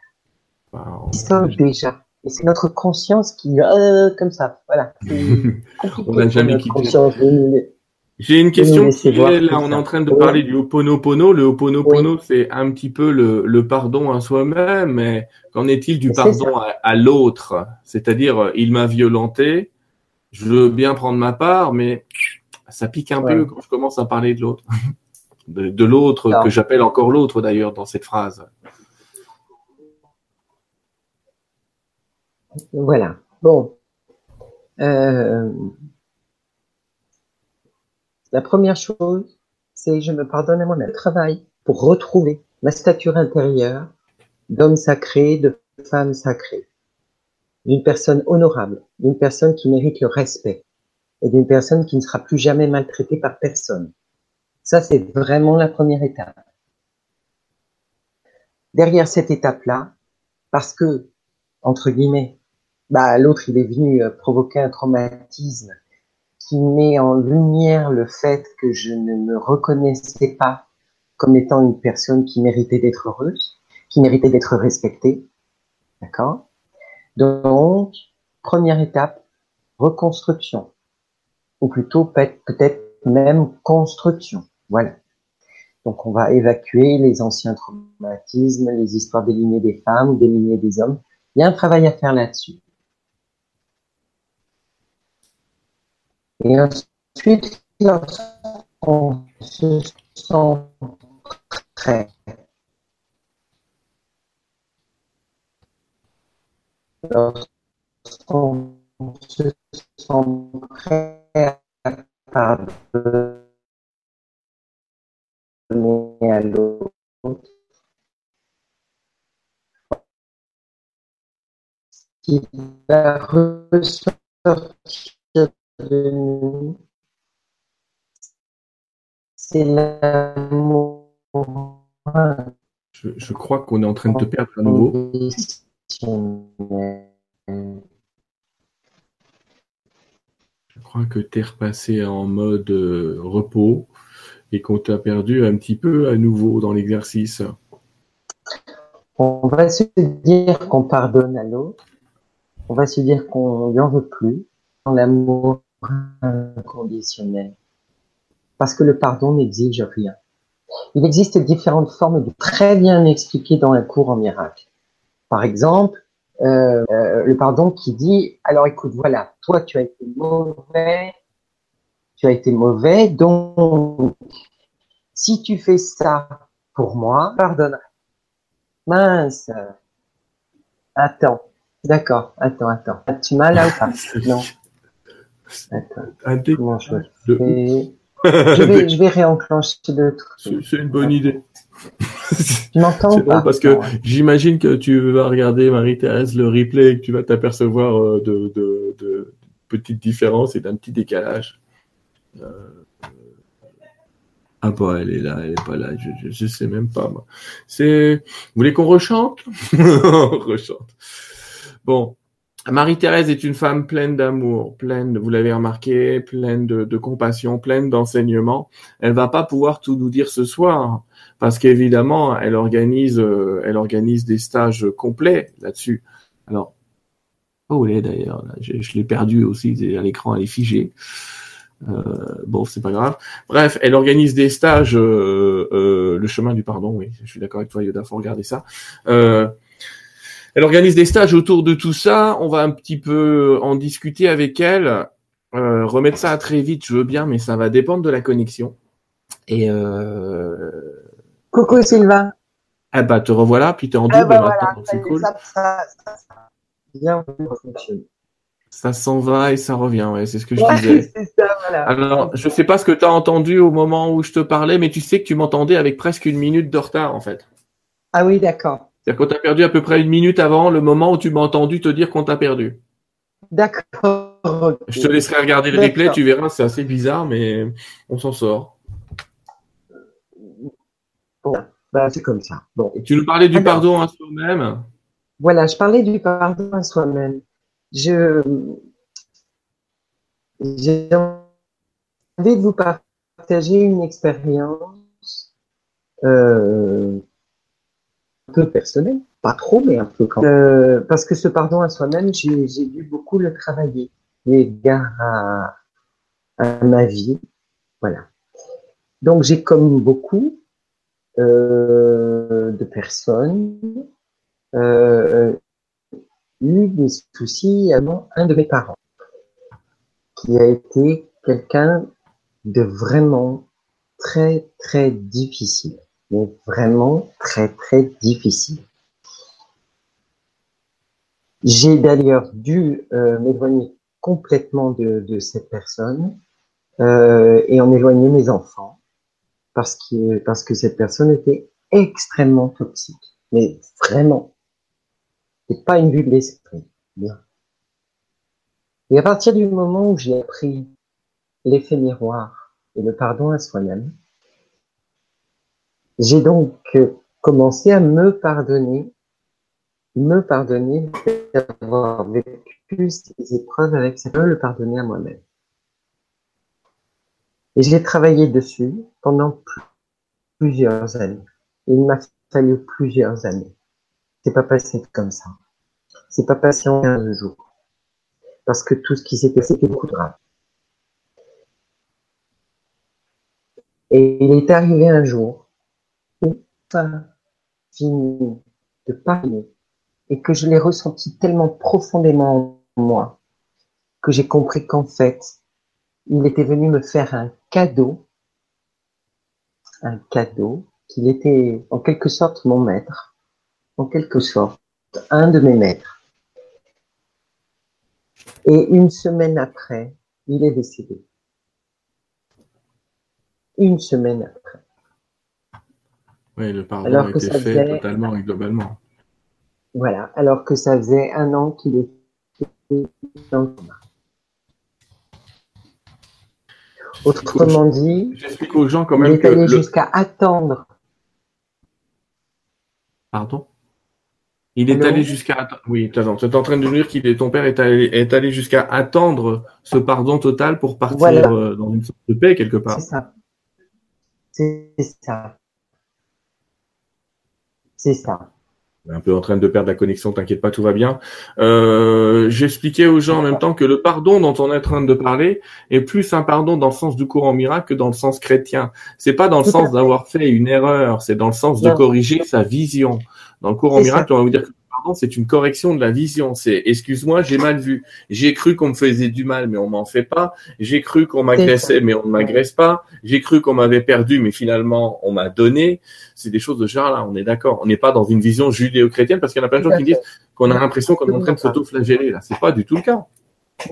B: Wow. Nous sommes déjà. Et c'est notre conscience qui, euh, comme ça, voilà.
A: on n'a jamais quitté. J'ai une question qui est, là, on est en train de parler du Ho'oponopono. Le Ho'oponopono, c'est un petit peu le, le pardon à soi-même, mais qu'en est-il du pardon à, l'autre? C'est-à-dire, il m'a violenté, je veux bien prendre ma part, mais ça pique un peu quand je commence à parler de l'autre. De, de l'autre, que j'appelle encore l'autre d'ailleurs dans cette phrase.
B: Voilà. Bon. Euh, la première chose, c'est je me pardonne à moi-même. Travail pour retrouver ma stature intérieure d'homme sacré, de femme sacrée, d'une personne honorable, d'une personne qui mérite le respect et d'une personne qui ne sera plus jamais maltraitée par personne. Ça, c'est vraiment la première étape. Derrière cette étape-là, parce que, entre guillemets, bah, l'autre, il est venu euh, provoquer un traumatisme qui met en lumière le fait que je ne me reconnaissais pas comme étant une personne qui méritait d'être heureuse, qui méritait d'être respectée. D'accord? Donc, première étape, reconstruction. Ou plutôt peut-être même construction. Voilà. Donc, on va évacuer les anciens traumatismes, les histoires des lignées des femmes ou des lignées des hommes. Il y a un travail à faire là-dessus. Et ensuite, lorsqu'on se sent prêt, lorsqu'on se sent prêt à pardonner à l'autre, qui va ressortir c'est l'amour.
A: Je, je, crois qu'on est en train de te perdre à nouveau. Je crois que tu es repassé en mode euh, repos et qu'on t'a perdu un petit peu à nouveau dans l'exercice.
B: On va se dire qu'on pardonne à l'autre. On va se dire qu'on n'y en veut plus l'amour inconditionnel. Parce que le pardon n'exige rien. Il existe différentes formes de très bien expliquer dans un cours en miracle. Par exemple, euh, euh, le pardon qui dit, alors écoute, voilà, toi tu as été mauvais, tu as été mauvais, donc si tu fais ça pour moi, pardonne. Mince. Attends. D'accord. Attends, attends. As-tu mal là ou pas? Non. Attends, je, vais, je, vais, réenclencher le truc.
A: C'est une bonne idée.
B: Tu m'entends
A: pas Parce que j'imagine que tu vas regarder Marie-Thérèse le replay et que tu vas t'apercevoir euh, de, de, de, petites différences et d'un petit décalage. Euh... Ah bah elle est là, elle est pas là, je, je, sais même pas moi. C'est, vous voulez qu'on rechante? On rechante. Bon, Marie-Thérèse est une femme pleine d'amour, pleine, vous l'avez remarqué, pleine de, compassion, pleine d'enseignement. Elle va pas pouvoir tout nous dire ce soir parce qu'évidemment, elle organise, euh, elle organise des stages complets là-dessus. Alors, oh, elle est d'ailleurs, je, l'ai perdu aussi, à l'écran, elle est figée. Euh, bon, c'est pas grave. Bref, elle organise des stages, euh, le chemin du pardon, oui, je suis d'accord avec toi, Yoda, faut regarder ça. Elle organise des stages autour de tout ça. On va un petit peu en discuter avec elle. Euh, remettre ça très vite, je veux bien, mais ça va dépendre de la connexion. Et euh...
B: coucou Sylvain.
A: Eh bah te revoilà, puis t'es en double c'est cool. Ça, ça, ça s'en va et ça revient, ouais, c'est ce que je disais. Ça, voilà. Alors, je sais pas ce que tu as entendu au moment où je te parlais, mais tu sais que tu m'entendais avec presque une minute de retard, en fait.
B: Ah oui, d'accord.
A: C'est-à-dire qu'on t'a perdu à peu près une minute avant le moment où tu m'as entendu te dire qu'on t'a perdu.
B: D'accord.
A: Je te laisserai regarder le replay, tu verras, c'est assez bizarre, mais on s'en sort.
B: Bon, bah, c'est comme ça. Bon.
A: Tu nous parlais du pardon à soi-même.
B: Voilà, je parlais du pardon à soi-même. Je j'ai envie de vous partager une expérience euh, peu personnel, pas trop, mais un peu quand même. Euh, parce que ce pardon à soi-même, j'ai dû beaucoup le travailler, égard à, à ma vie. Voilà. Donc j'ai comme beaucoup euh, de personnes euh, eu des soucis avant un de mes parents, qui a été quelqu'un de vraiment très très difficile mais vraiment très très difficile. J'ai d'ailleurs dû euh, m'éloigner complètement de, de, cette personne euh, et en éloigner mes enfants parce que parce que cette personne était extrêmement toxique, mais vraiment, c'est pas une vue de l'esprit. Bien. Et à partir du moment où j'ai appris l'effet miroir et le pardon à soi-même, j'ai donc euh, commencé à me pardonner, me pardonner d'avoir vécu ces épreuves avec cette le pardonner à moi-même. Et j'ai travaillé dessus pendant plusieurs années. Il m'a fallu plusieurs années. C'est pas passé comme ça. C'est pas passé en 15 jours. Parce que tout ce qui s'est passé était beaucoup grave. Et il est arrivé un jour de parler et que je l'ai ressenti tellement profondément en moi que j'ai compris qu'en fait, il était venu me faire un cadeau, un cadeau, qu'il était en quelque sorte mon maître, en quelque sorte un de mes maîtres. Et une semaine après, il est décédé. Une semaine après.
A: Oui, le pardon alors que ça fait faisait... totalement et globalement.
B: Voilà, alors que ça faisait un an qu'il était dans le coma. Autrement dit,
A: j'explique aux gens quand même
B: il est allé jusqu'à attendre.
A: Pardon? Il est allé jusqu'à oui, tu es en train de dire qu'il est ton père est allé, est allé jusqu'à attendre ce pardon total pour partir euh, dans une sorte de paix quelque part.
B: C'est ça. C'est ça. C'est ça.
A: Un peu en train de perdre la connexion, t'inquiète pas, tout va bien. Euh, J'expliquais aux gens en même temps que le pardon dont on est en train de parler est plus un pardon dans le sens du courant miracle que dans le sens chrétien. C'est pas dans le sens d'avoir fait une erreur, c'est dans le sens de corriger sa vision. Dans le courant miracle, on va vous dire que c'est une correction de la vision. C'est excuse-moi, j'ai mal vu. J'ai cru qu'on me faisait du mal, mais on m'en fait pas. J'ai cru qu'on m'agressait, mais on ne m'agresse pas. J'ai cru qu'on m'avait perdu, mais finalement on m'a donné. C'est des choses de ce genre-là. On est d'accord. On n'est pas dans une vision judéo-chrétienne parce qu'il y en a plein de gens qui disent qu'on a l'impression qu'on est en train de s'auto-flageller. Là, c'est pas du tout le cas.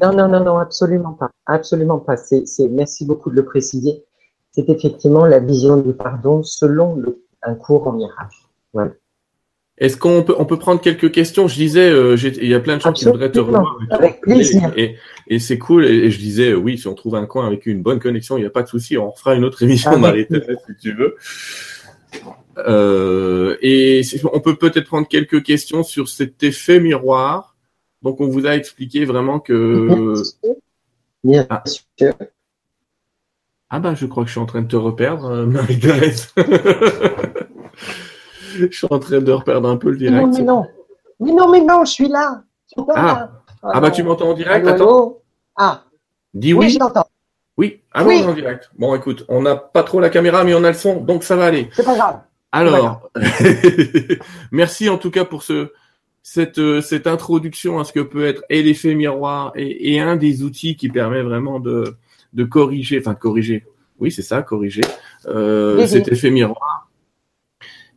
B: Non, non, non, non, absolument pas, absolument pas. C'est, merci beaucoup de le préciser. C'est effectivement la vision du pardon selon le, un cours en miracle. Voilà.
A: Est-ce qu'on peut, on peut prendre quelques questions? Je disais, euh, il y a plein de gens qui voudraient te revoir.
B: Avec plaisir.
A: Et, et, c'est cool. Et, je disais, oui, si on trouve un coin avec une bonne connexion, il n'y a pas de souci. On fera une autre émission télés si tu veux. Euh, et on peut peut-être prendre quelques questions sur cet effet miroir Donc on vous a expliqué vraiment que.
B: Bien ah. sûr.
A: Ah bah je crois que je suis en train de te reperdre, euh, Marie-Thérèse. je suis en train de reperdre un peu le direct.
B: Non mais non, mais non mais non, je suis là.
A: ah. ah bah tu m'entends en direct? Attends.
B: Ah.
A: Dis oui.
B: Oui, je t'entends.
A: Oui, ah oui. en direct. Bon, écoute, on n'a pas trop la caméra, mais on a le son, donc ça va aller.
B: C'est pas grave.
A: Alors, merci en tout cas pour ce, cette, euh, cette introduction à ce que peut être et l'effet miroir et, et, un des outils qui permet vraiment de, de corriger, enfin de corriger, oui c'est ça, corriger euh, cet effet miroir.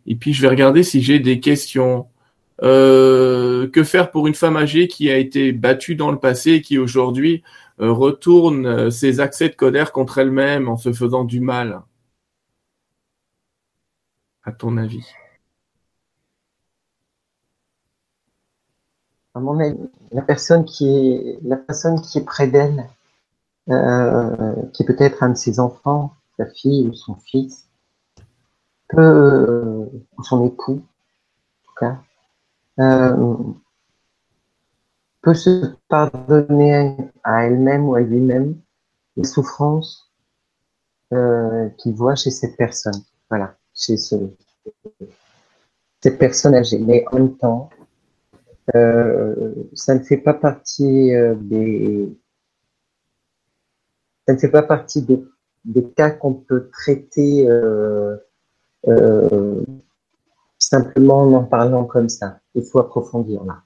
A: Et puis je vais regarder si j'ai des questions. Euh, que faire pour une femme âgée qui a été battue dans le passé et qui aujourd'hui euh, retourne euh, ses accès de colère contre elle-même en se faisant du mal? À ton avis
B: À mon avis, la personne qui est, la personne qui est près d'elle, qui peut être un de ses enfants, sa fille ou son fils, peut, son époux, en tout cas, euh, peut se pardonner à elle-même ou à lui-même les souffrances euh, qu'il voit chez cette personne. Voilà, chez ce, cette personne âgée. Mais en même temps, euh, ça ne fait pas partie euh, des ça ne fait pas partie des, des cas qu'on peut traiter euh, euh, simplement en en parlant comme ça. Il faut approfondir là.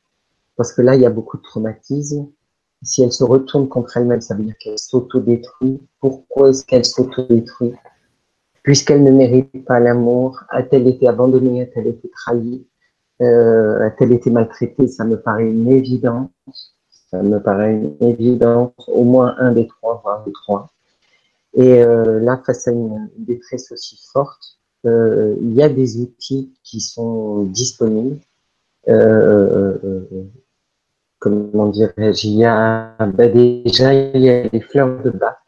B: Parce que là, il y a beaucoup de traumatisme. Si elle se retourne contre elle-même, ça veut dire qu'elle s'autodétruit. Pourquoi est-ce qu'elle s'autodétruit? Puisqu'elle ne mérite pas l'amour, a-t-elle été abandonnée, a-t-elle été trahie, euh, a-t-elle été maltraitée? Ça me paraît une évidence. Ça me paraît une évidence, au moins un des trois, voire les trois. Et euh, là, face à une détresse aussi forte, il y a des outils qui sont disponibles. Euh, comment dirais-je, il y a bah déjà il y a les fleurs de bac.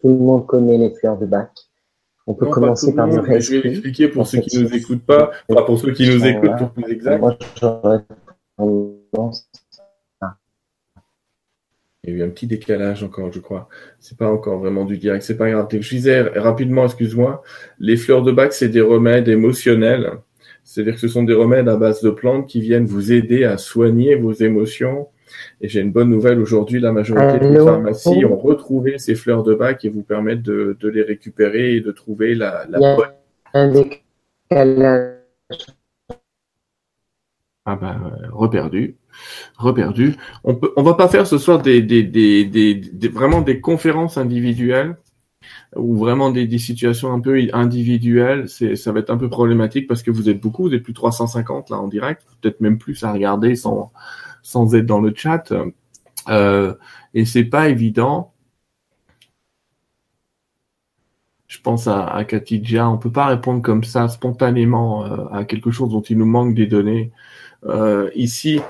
B: Tout le monde connaît les fleurs de bac. On peut commencer par
A: le Je vais l'expliquer pour ceux qui ne nous écoutent pas, enfin pour ceux qui nous écoutent pour plus exact. Moi, il y a eu un petit décalage encore, je crois. C'est pas encore vraiment du direct. C'est pas grave. Je disais rapidement, excuse-moi, les fleurs de bac, c'est des remèdes émotionnels c'est-à-dire que ce sont des remèdes à base de plantes qui viennent vous aider à soigner vos émotions. Et j'ai une bonne nouvelle aujourd'hui, la majorité des pharmacies ont retrouvé ces fleurs de bac et vous permettent de, les récupérer et de trouver la, la bonne. Ah ben, reperdu, reperdu. On peut, va pas faire ce soir des, vraiment des conférences individuelles ou vraiment des, situations un peu individuelles, c'est ça va être un peu problématique parce que vous êtes beaucoup, vous êtes plus de 350 là en direct, peut-être même plus à regarder sans sans être dans le chat. Euh, et c'est pas évident. Je pense à, à Katidja, on peut pas répondre comme ça spontanément euh, à quelque chose dont il nous manque des données. Euh, ici,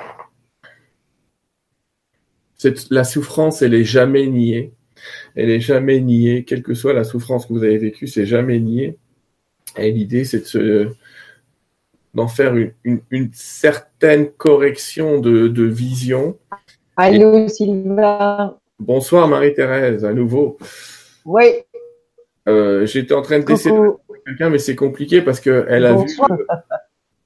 A: cette, la souffrance, elle est jamais niée elle est jamais niée, quelle que soit la souffrance que vous avez vécue, c'est jamais nié. Et l'idée, c'est de se, d'en faire une, une, certaine correction de, de vision.
B: Allô, Sylvain.
A: Bonsoir, Marie-Thérèse, à nouveau.
B: Oui.
A: Euh, J'étais en train de décider quelqu'un, mais c'est compliqué parce que elle a vu.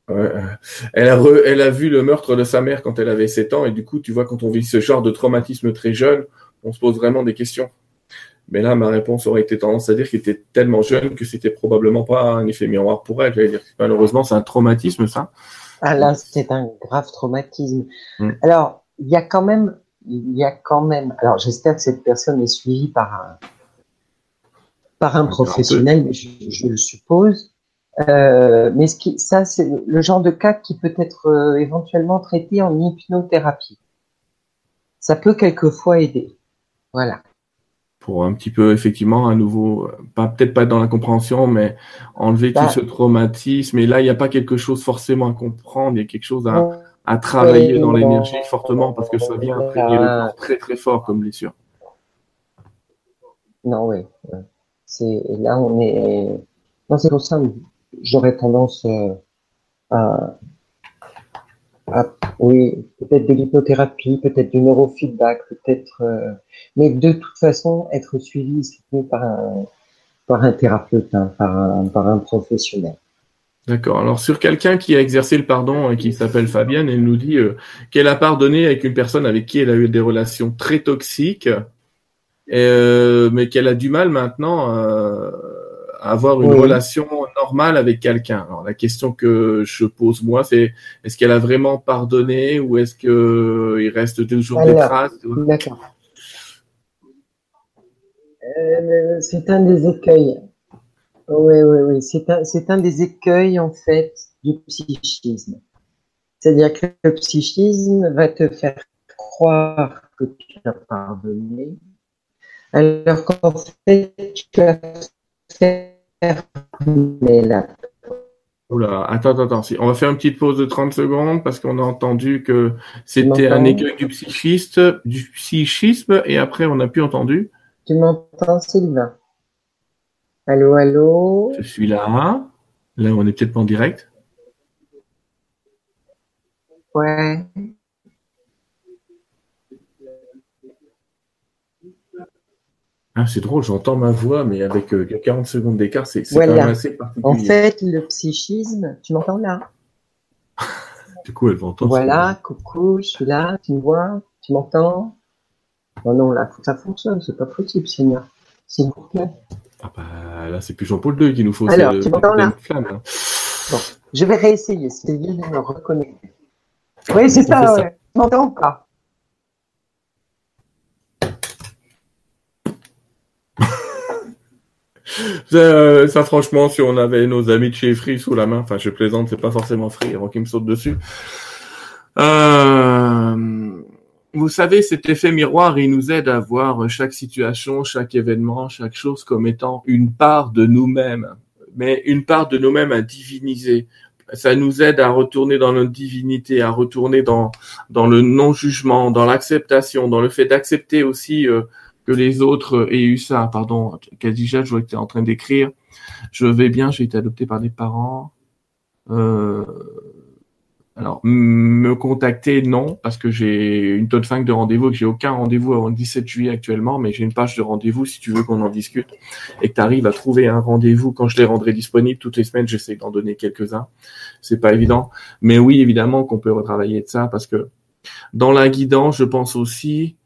A: Elle, a elle a vu le meurtre de sa mère quand elle avait 7 ans, et du coup, tu vois, quand on vit ce genre de traumatisme très jeune, on se pose vraiment des questions. Mais là, ma réponse aurait été tendance à dire qu'il était tellement jeune que c'était probablement pas un effet miroir pour elle. J'allais dire malheureusement, c'est un traumatisme, ça.
B: Ah là, c'est un grave traumatisme. Mm. Alors, il y a quand même, il y a quand même. Alors, j'espère que cette personne est suivie par un, par un professionnel, mais je, le suppose. Euh, mais ce qui, ça, c'est le genre de cas qui peut être euh, éventuellement traité en hypnothérapie. Ça peut quelquefois aider. Voilà.
A: Pour un petit peu, effectivement, à nouveau, pas peut-être pas dans la compréhension, mais enlever tout bah. ce traumatisme. Et là, il n'y a pas quelque chose forcément à comprendre, il y a quelque chose à, à travailler dans l'énergie fortement parce que ça vient imprégner le corps très très fort comme blessure.
B: Non, oui. C'est là on est. Non, c'est pour ça j'aurais tendance euh, à, Oui, peut-être de l'hypnothérapie, peut-être du neurofeedback, peut-être. Euh, mais de toute façon, être suivi par un, par un thérapeute, hein, par, un, par un professionnel.
A: D'accord. Alors sur quelqu'un qui a exercé le pardon et qui s'appelle Fabienne, elle nous dit euh, qu'elle a pardonné avec une personne avec qui elle a eu des relations très toxiques, mais qu'elle a du mal maintenant avoir une relation normale avec quelqu'un. Alors la question que je pose moi, c'est est-ce qu'elle a vraiment pardonné ou est-ce que il reste toujours des traces
B: D'accord. c'est un des écueils oui, oui, oui. C'est un, c'est un des écueils, en fait, du psychisme. C'est-à-dire que le psychisme va te faire croire que tu as pardonné, alors qu'en fait, tu as
A: Oula, attends, attends, on va faire une petite pause de 30 secondes parce qu'on a entendu que c'était un écueil du psychiste, du psychisme et après on n'a plus entendu.
B: Tu m'entends, Sylvain? Allô, allô?
A: Je suis là. Là, on est peut-être pas en direct.
B: Ouais.
A: Ah, c'est drôle, j'entends ma voix, mais avec 40 euh, secondes d'écart, c'est quand même assez particulier.
B: En fait, le psychisme, tu m'entends là?
A: Du coup, elle va entendre.
B: Voilà, coucou, je suis là, tu me vois, tu m'entends? Non, non, là, faut que ça fonctionne, c'est pas possible, Seigneur. S'il vous plaît.
A: Ah bah là, c'est plus Jean-Paul II qui nous faut.
B: Alors, tu m'entends là? Hein. Bon, je vais réessayer, essayer de me reconnecter. Oui, c'est ça, ouais. Tu m'entends pas?
A: euh, ça, franchement, si on avait nos amis de chez Free sous la main, enfin, je plaisante, c'est pas forcément Free avant qu'ils me sautent dessus. Euh, vous savez, cet effet miroir, il nous aide à voir chaque situation, chaque événement, chaque chose comme étant une part de nous-mêmes, mais une part de nous-mêmes à diviniser. Ça nous aide à retourner dans notre divinité, à retourner dans dans le non-jugement, dans l'acceptation, dans le fait d'accepter aussi euh, que les autres aient eu ça. Pardon, Kadija, je vois que tu en train d'écrire. Je vais bien, j'ai été adopté par des parents. Euh, alors, me contacter, non, parce que j'ai une tonne 5 de rendez-vous, que j'ai aucun rendez-vous avant le 17 juillet actuellement, mais j'ai une page de rendez-vous si tu veux qu'on en discute et que tu arrives à trouver un rendez-vous quand je les rendrai disponibles toutes les semaines, j'essaie d'en donner quelques-uns. C'est pas évident. Mais oui, évidemment qu'on peut retravailler de ça parce que dans la guidance, je pense aussi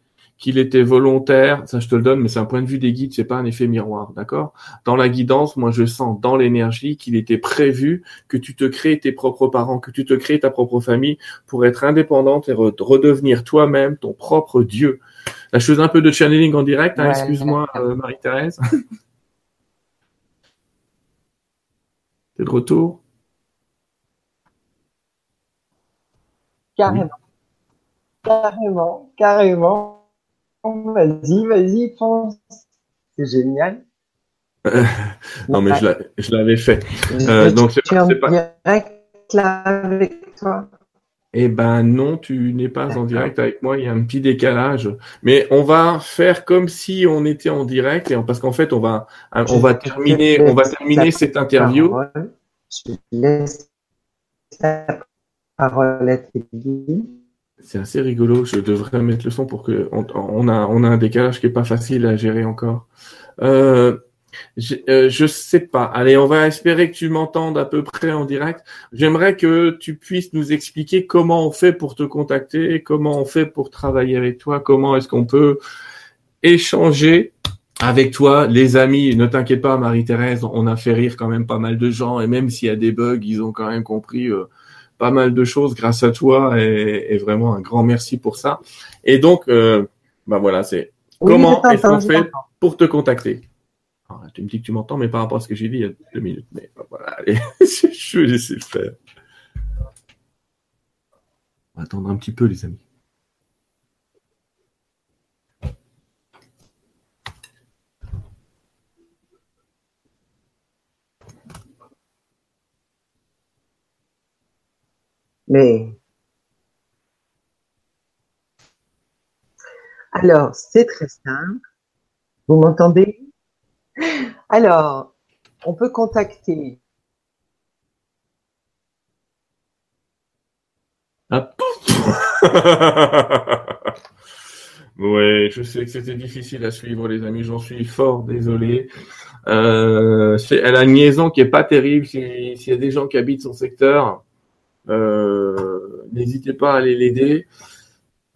A: qu'il était volontaire, ça je te le donne, mais c'est un point de vue des guides, c'est pas un effet miroir, d'accord? Dans la guidance, moi je sens dans l'énergie qu'il était prévu que tu te crées tes propres parents, que tu te crées ta propre famille pour être indépendante et redevenir toi-même ton propre Dieu. La chose un peu de channeling en direct, hein, excuse-moi euh, Marie-Thérèse. T'es de retour?
B: Carrément. Carrément, carrément. Vas-y, vas-y, pense. C'est génial.
A: non, mais je l'avais fait.
B: Euh, donc, c'est pas, pas... direct là avec toi?
A: Eh ben non, tu n'es pas en direct avec moi. Il y a un petit décalage, mais on va faire comme si on était en direct, et parce qu'en fait, on va, on va terminer, on va terminer cette interview.
B: Je laisse la parole à
A: c'est assez rigolo. Je devrais mettre le son pour que on, a on a un décalage qui est pas facile à gérer encore. Euh, je, euh, sais pas. Allez, on va espérer que tu m'entendes à peu près en direct. J'aimerais que tu puisses nous expliquer comment on fait pour te contacter, comment on fait pour travailler avec toi, comment est-ce qu'on peut échanger avec toi, les amis. Ne t'inquiète pas, Marie-Thérèse, on a fait rire quand même pas mal de gens et même s'il y a des bugs, ils ont quand même compris. Euh, pas mal de choses grâce à toi et, vraiment un grand merci pour ça. Et donc, euh, bah voilà, c'est comment est-ce qu'on fait pour te contacter? Tu me dis que tu m'entends, mais par rapport à ce que j'ai dit il y a deux minutes. Mais bah, voilà, allez, je vais laisser le faire. On va attendre un petit peu, les amis.
B: Mais alors, c'est très simple. Vous m'entendez? Alors, on peut contacter.
A: Ah, Oui, je sais que c'était difficile à suivre, les amis. J'en suis fort désolé. Euh, elle a une liaison qui est pas terrible. S'il y a des gens qui habitent son secteur, n'hésitez pas à aller l'aider.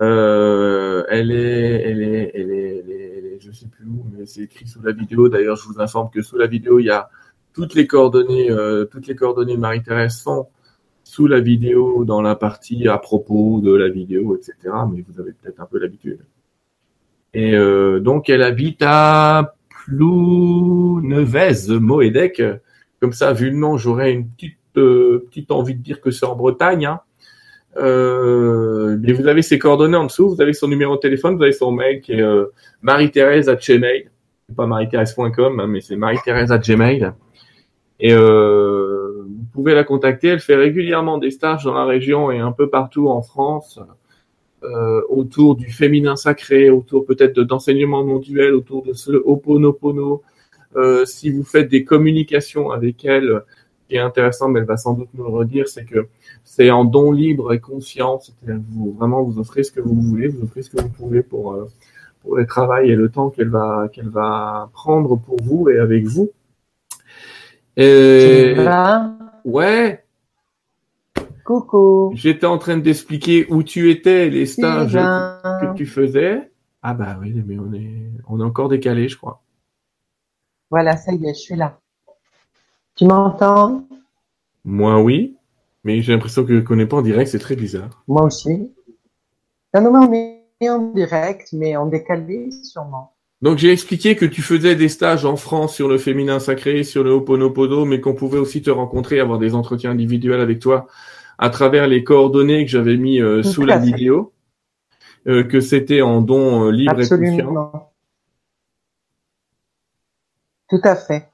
A: Euh, elle, est, elle, est, elle, est, elle, est, sais plus où, mais c'est écrit sous la vidéo. D'ailleurs, je vous informe que sous la vidéo, il y a toutes les coordonnées, euh, toutes les coordonnées Marie-Thérèse sont sous la vidéo dans la partie à propos de la vidéo, etc. Mais vous avez peut-être un peu l'habitude. Et euh, donc, elle habite à Plounevez, Moédec. Comme ça, vu le nom, j'aurais une petite, euh, petite envie de dire que c'est en Bretagne. Hein. Euh, vous avez ses coordonnées en dessous, vous avez son numéro de téléphone, vous avez son mail qui est euh, marie-thérèse à gmail. Pas marie-thérèse.com, hein, mais c'est marie-thérèse à gmail. Et euh, vous pouvez la contacter. Elle fait régulièrement des stages dans la région et un peu partout en France euh, autour du féminin sacré, autour peut-être d'enseignement non duel, autour de ce Oponopono. Euh, si vous faites des communications avec elle, qui est intéressant, mais elle va sans doute nous le redire, c'est que c'est en don libre et conscient. Vous vraiment vous offrez ce que vous voulez, vous offrez ce que vous pouvez pour euh, pour le travail et le temps qu'elle va qu'elle va prendre pour vous et avec vous. Et... Ouais.
B: Coucou.
A: J'étais en train d'expliquer où tu étais, les stages que, tu faisais. Ah bah oui, mais on est, on est encore décalé, je crois.
B: Voilà, ça y est, je suis là. Tu m'entends?
A: Moi, oui. Mais j'ai l'impression que qu'on n'est pas en direct, c'est très bizarre.
B: Moi aussi. Non, non, on est en direct, mais en décalé sûrement.
A: Donc j'ai expliqué que tu faisais des stages en France sur le féminin sacré, sur le Ho'oponopono, mais qu'on pouvait aussi te rencontrer, avoir des entretiens individuels avec toi à travers les coordonnées que j'avais mis euh, sous la vidéo, euh, que c'était en don euh, libre
B: Absolument. et conscient. Tout à fait.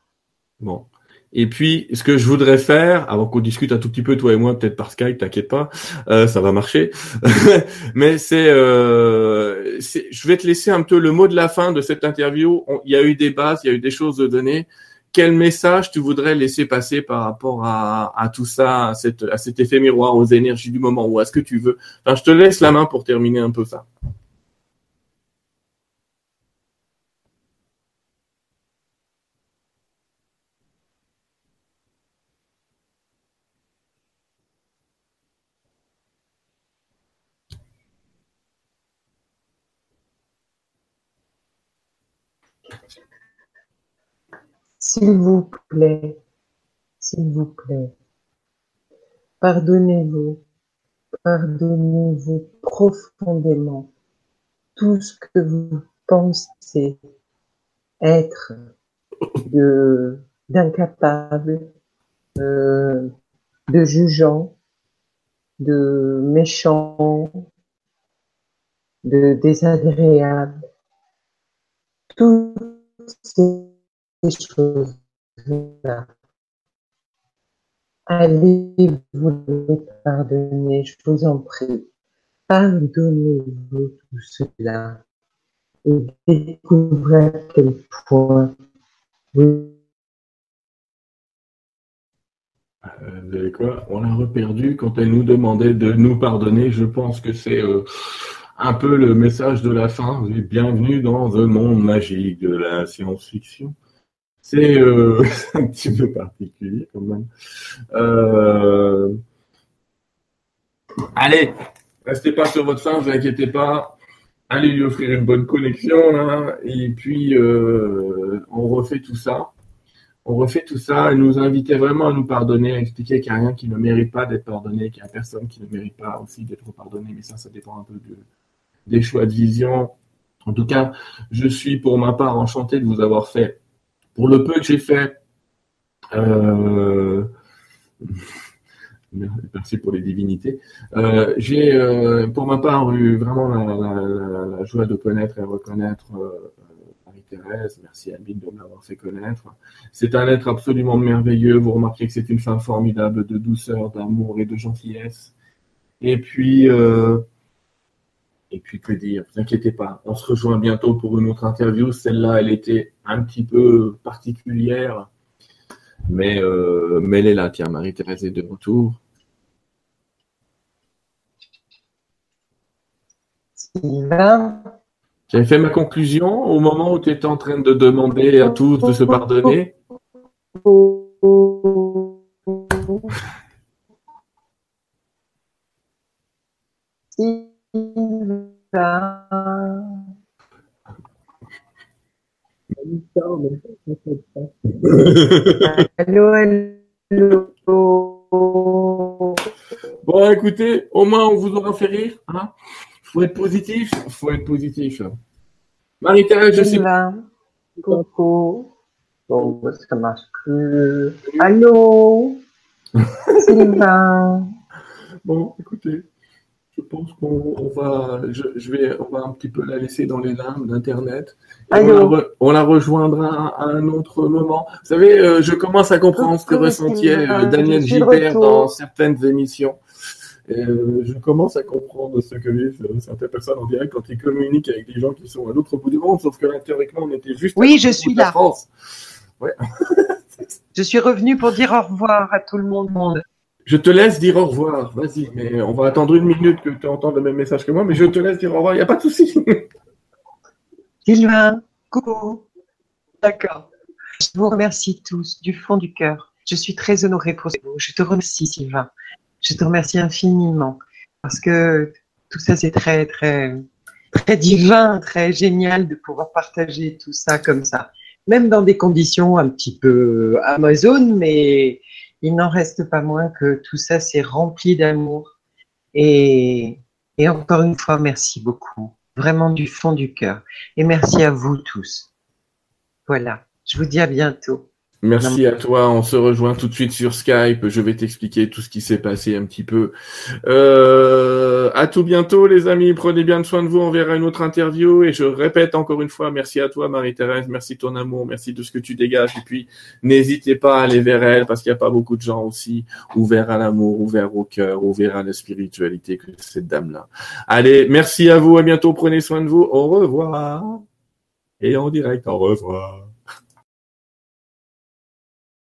A: Bon. Et puis, ce que je voudrais faire, avant qu'on discute un tout petit peu toi et moi, peut-être par Skype, t'inquiète pas, euh, ça va marcher. Mais c'est, euh, je vais te laisser un peu le mot de la fin de cette interview. il y a eu des bases, il y a eu des choses de donner. Quel message tu voudrais laisser passer par rapport à, tout ça, à, à cet effet miroir, aux énergies du moment, ou à ce que tu veux? Enfin, je te laisse la main pour terminer un peu ça.
B: S'il vous plaît, s'il vous plaît, pardonnez-vous, pardonnez-vous profondément tout ce que vous pensez être de d'incapable, euh, de jugeant, de méchant, de désagréable. Tout ces choses-là. Allez vous pardonner, je vous en prie. Pardonnez-vous tout cela et découvrez à quel point vous
A: euh, savez quoi? On l'a reperdu quand elle nous demandait de nous pardonner. Je pense que c'est euh, un peu le message de la fin. Bienvenue dans un monde magique de la science-fiction. C'est euh, un petit peu particulier quand même. Euh... Allez, restez pas sur votre faim, ne vous inquiétez pas. Allez lui offrir une bonne connexion là, et puis euh, on refait tout ça. On refait tout ça et nous inviter vraiment à nous pardonner, à expliquer qu'il n'y a rien qui ne mérite pas d'être pardonné, qu'il n'y a personne qui ne mérite pas aussi d'être pardonné, mais ça, ça dépend un peu de, des choix de vision. En tout cas, je suis pour ma part enchanté de vous avoir fait pour le peu que j'ai fait, euh, merci pour les divinités, euh, j'ai euh, pour ma part eu vraiment la, joie de connaître et reconnaître Marie-Thérèse. Merci Amine de m'avoir fait connaître. C'est un être absolument merveilleux. Vous remarquez que c'est une femme formidable de douceur, d'amour et de gentillesse. Et puis, et puis, que dire Vous inquiétez pas, on se rejoint bientôt pour une autre interview. Celle-là, elle était un petit peu particulière, mais, euh, mais elle est là. Tiens, Marie-Thérèse est de retour. J'avais fait ma conclusion au moment où tu étais en train de demander à tous de se pardonner?
B: Allô, allô.
A: Bon, écoutez, au moins on vous aura fait rire. Hein faut être positif. faut être positif. Marie-Thérèse, je sais
B: pas. Coucou. Bon, ça marche plus. Allô? Sylvain.
A: Bon, écoutez, je pense qu'on va, je, vais, on va un petit peu la laisser dans les limbes d'Internet. On, la rejoindra à un autre moment. Vous savez, euh, je commence à comprendre ce que ressentait euh, Daniel Gilbert dans certaines émissions. Euh, je commence à comprendre ce que vivent certaines personnes en direct quand ils communiquent avec des gens qui sont à l'autre bout du monde, sauf que là, théoriquement, on était juste
B: oui, je suis là.
A: France.
B: je suis revenu pour dire au revoir à tout le monde.
A: Je te laisse dire au revoir, vas-y, mais on va attendre une minute que tu entends le même message que moi, mais je te laisse dire au revoir, il n'y a pas de souci.
B: Sylvain, coucou. D'accord. Je vous remercie tous du fond du cœur. Je suis très honorée pour vous. Je te remercie, Sylvain. Je te remercie infiniment parce que tout ça, c'est très, très, très divin, très génial de pouvoir partager tout ça comme ça. Même dans des conditions un petit peu Amazon, mais il n'en reste pas moins que tout ça, c'est rempli d'amour. Et, et encore une fois, merci beaucoup. Vraiment du fond du cœur. Et merci à vous tous. Voilà. Je vous dis à bientôt.
A: Merci à toi. On se rejoint tout de suite sur Skype. Je vais t'expliquer tout ce qui s'est passé un petit peu. Euh, à tout bientôt, les amis. Prenez bien soin de vous. On verra une autre interview. Et je répète encore une fois, merci à toi, Marie-Thérèse. Merci de ton amour. Merci de ce que tu dégages. Et puis, n'hésitez pas à aller vers elle parce qu'il n'y a pas beaucoup de gens aussi ouverts à l'amour, ouverts au cœur, ouverts à la spiritualité que cette dame-là. Allez, merci à vous. À bientôt. Prenez soin de vous. Au revoir. Et en direct, au revoir.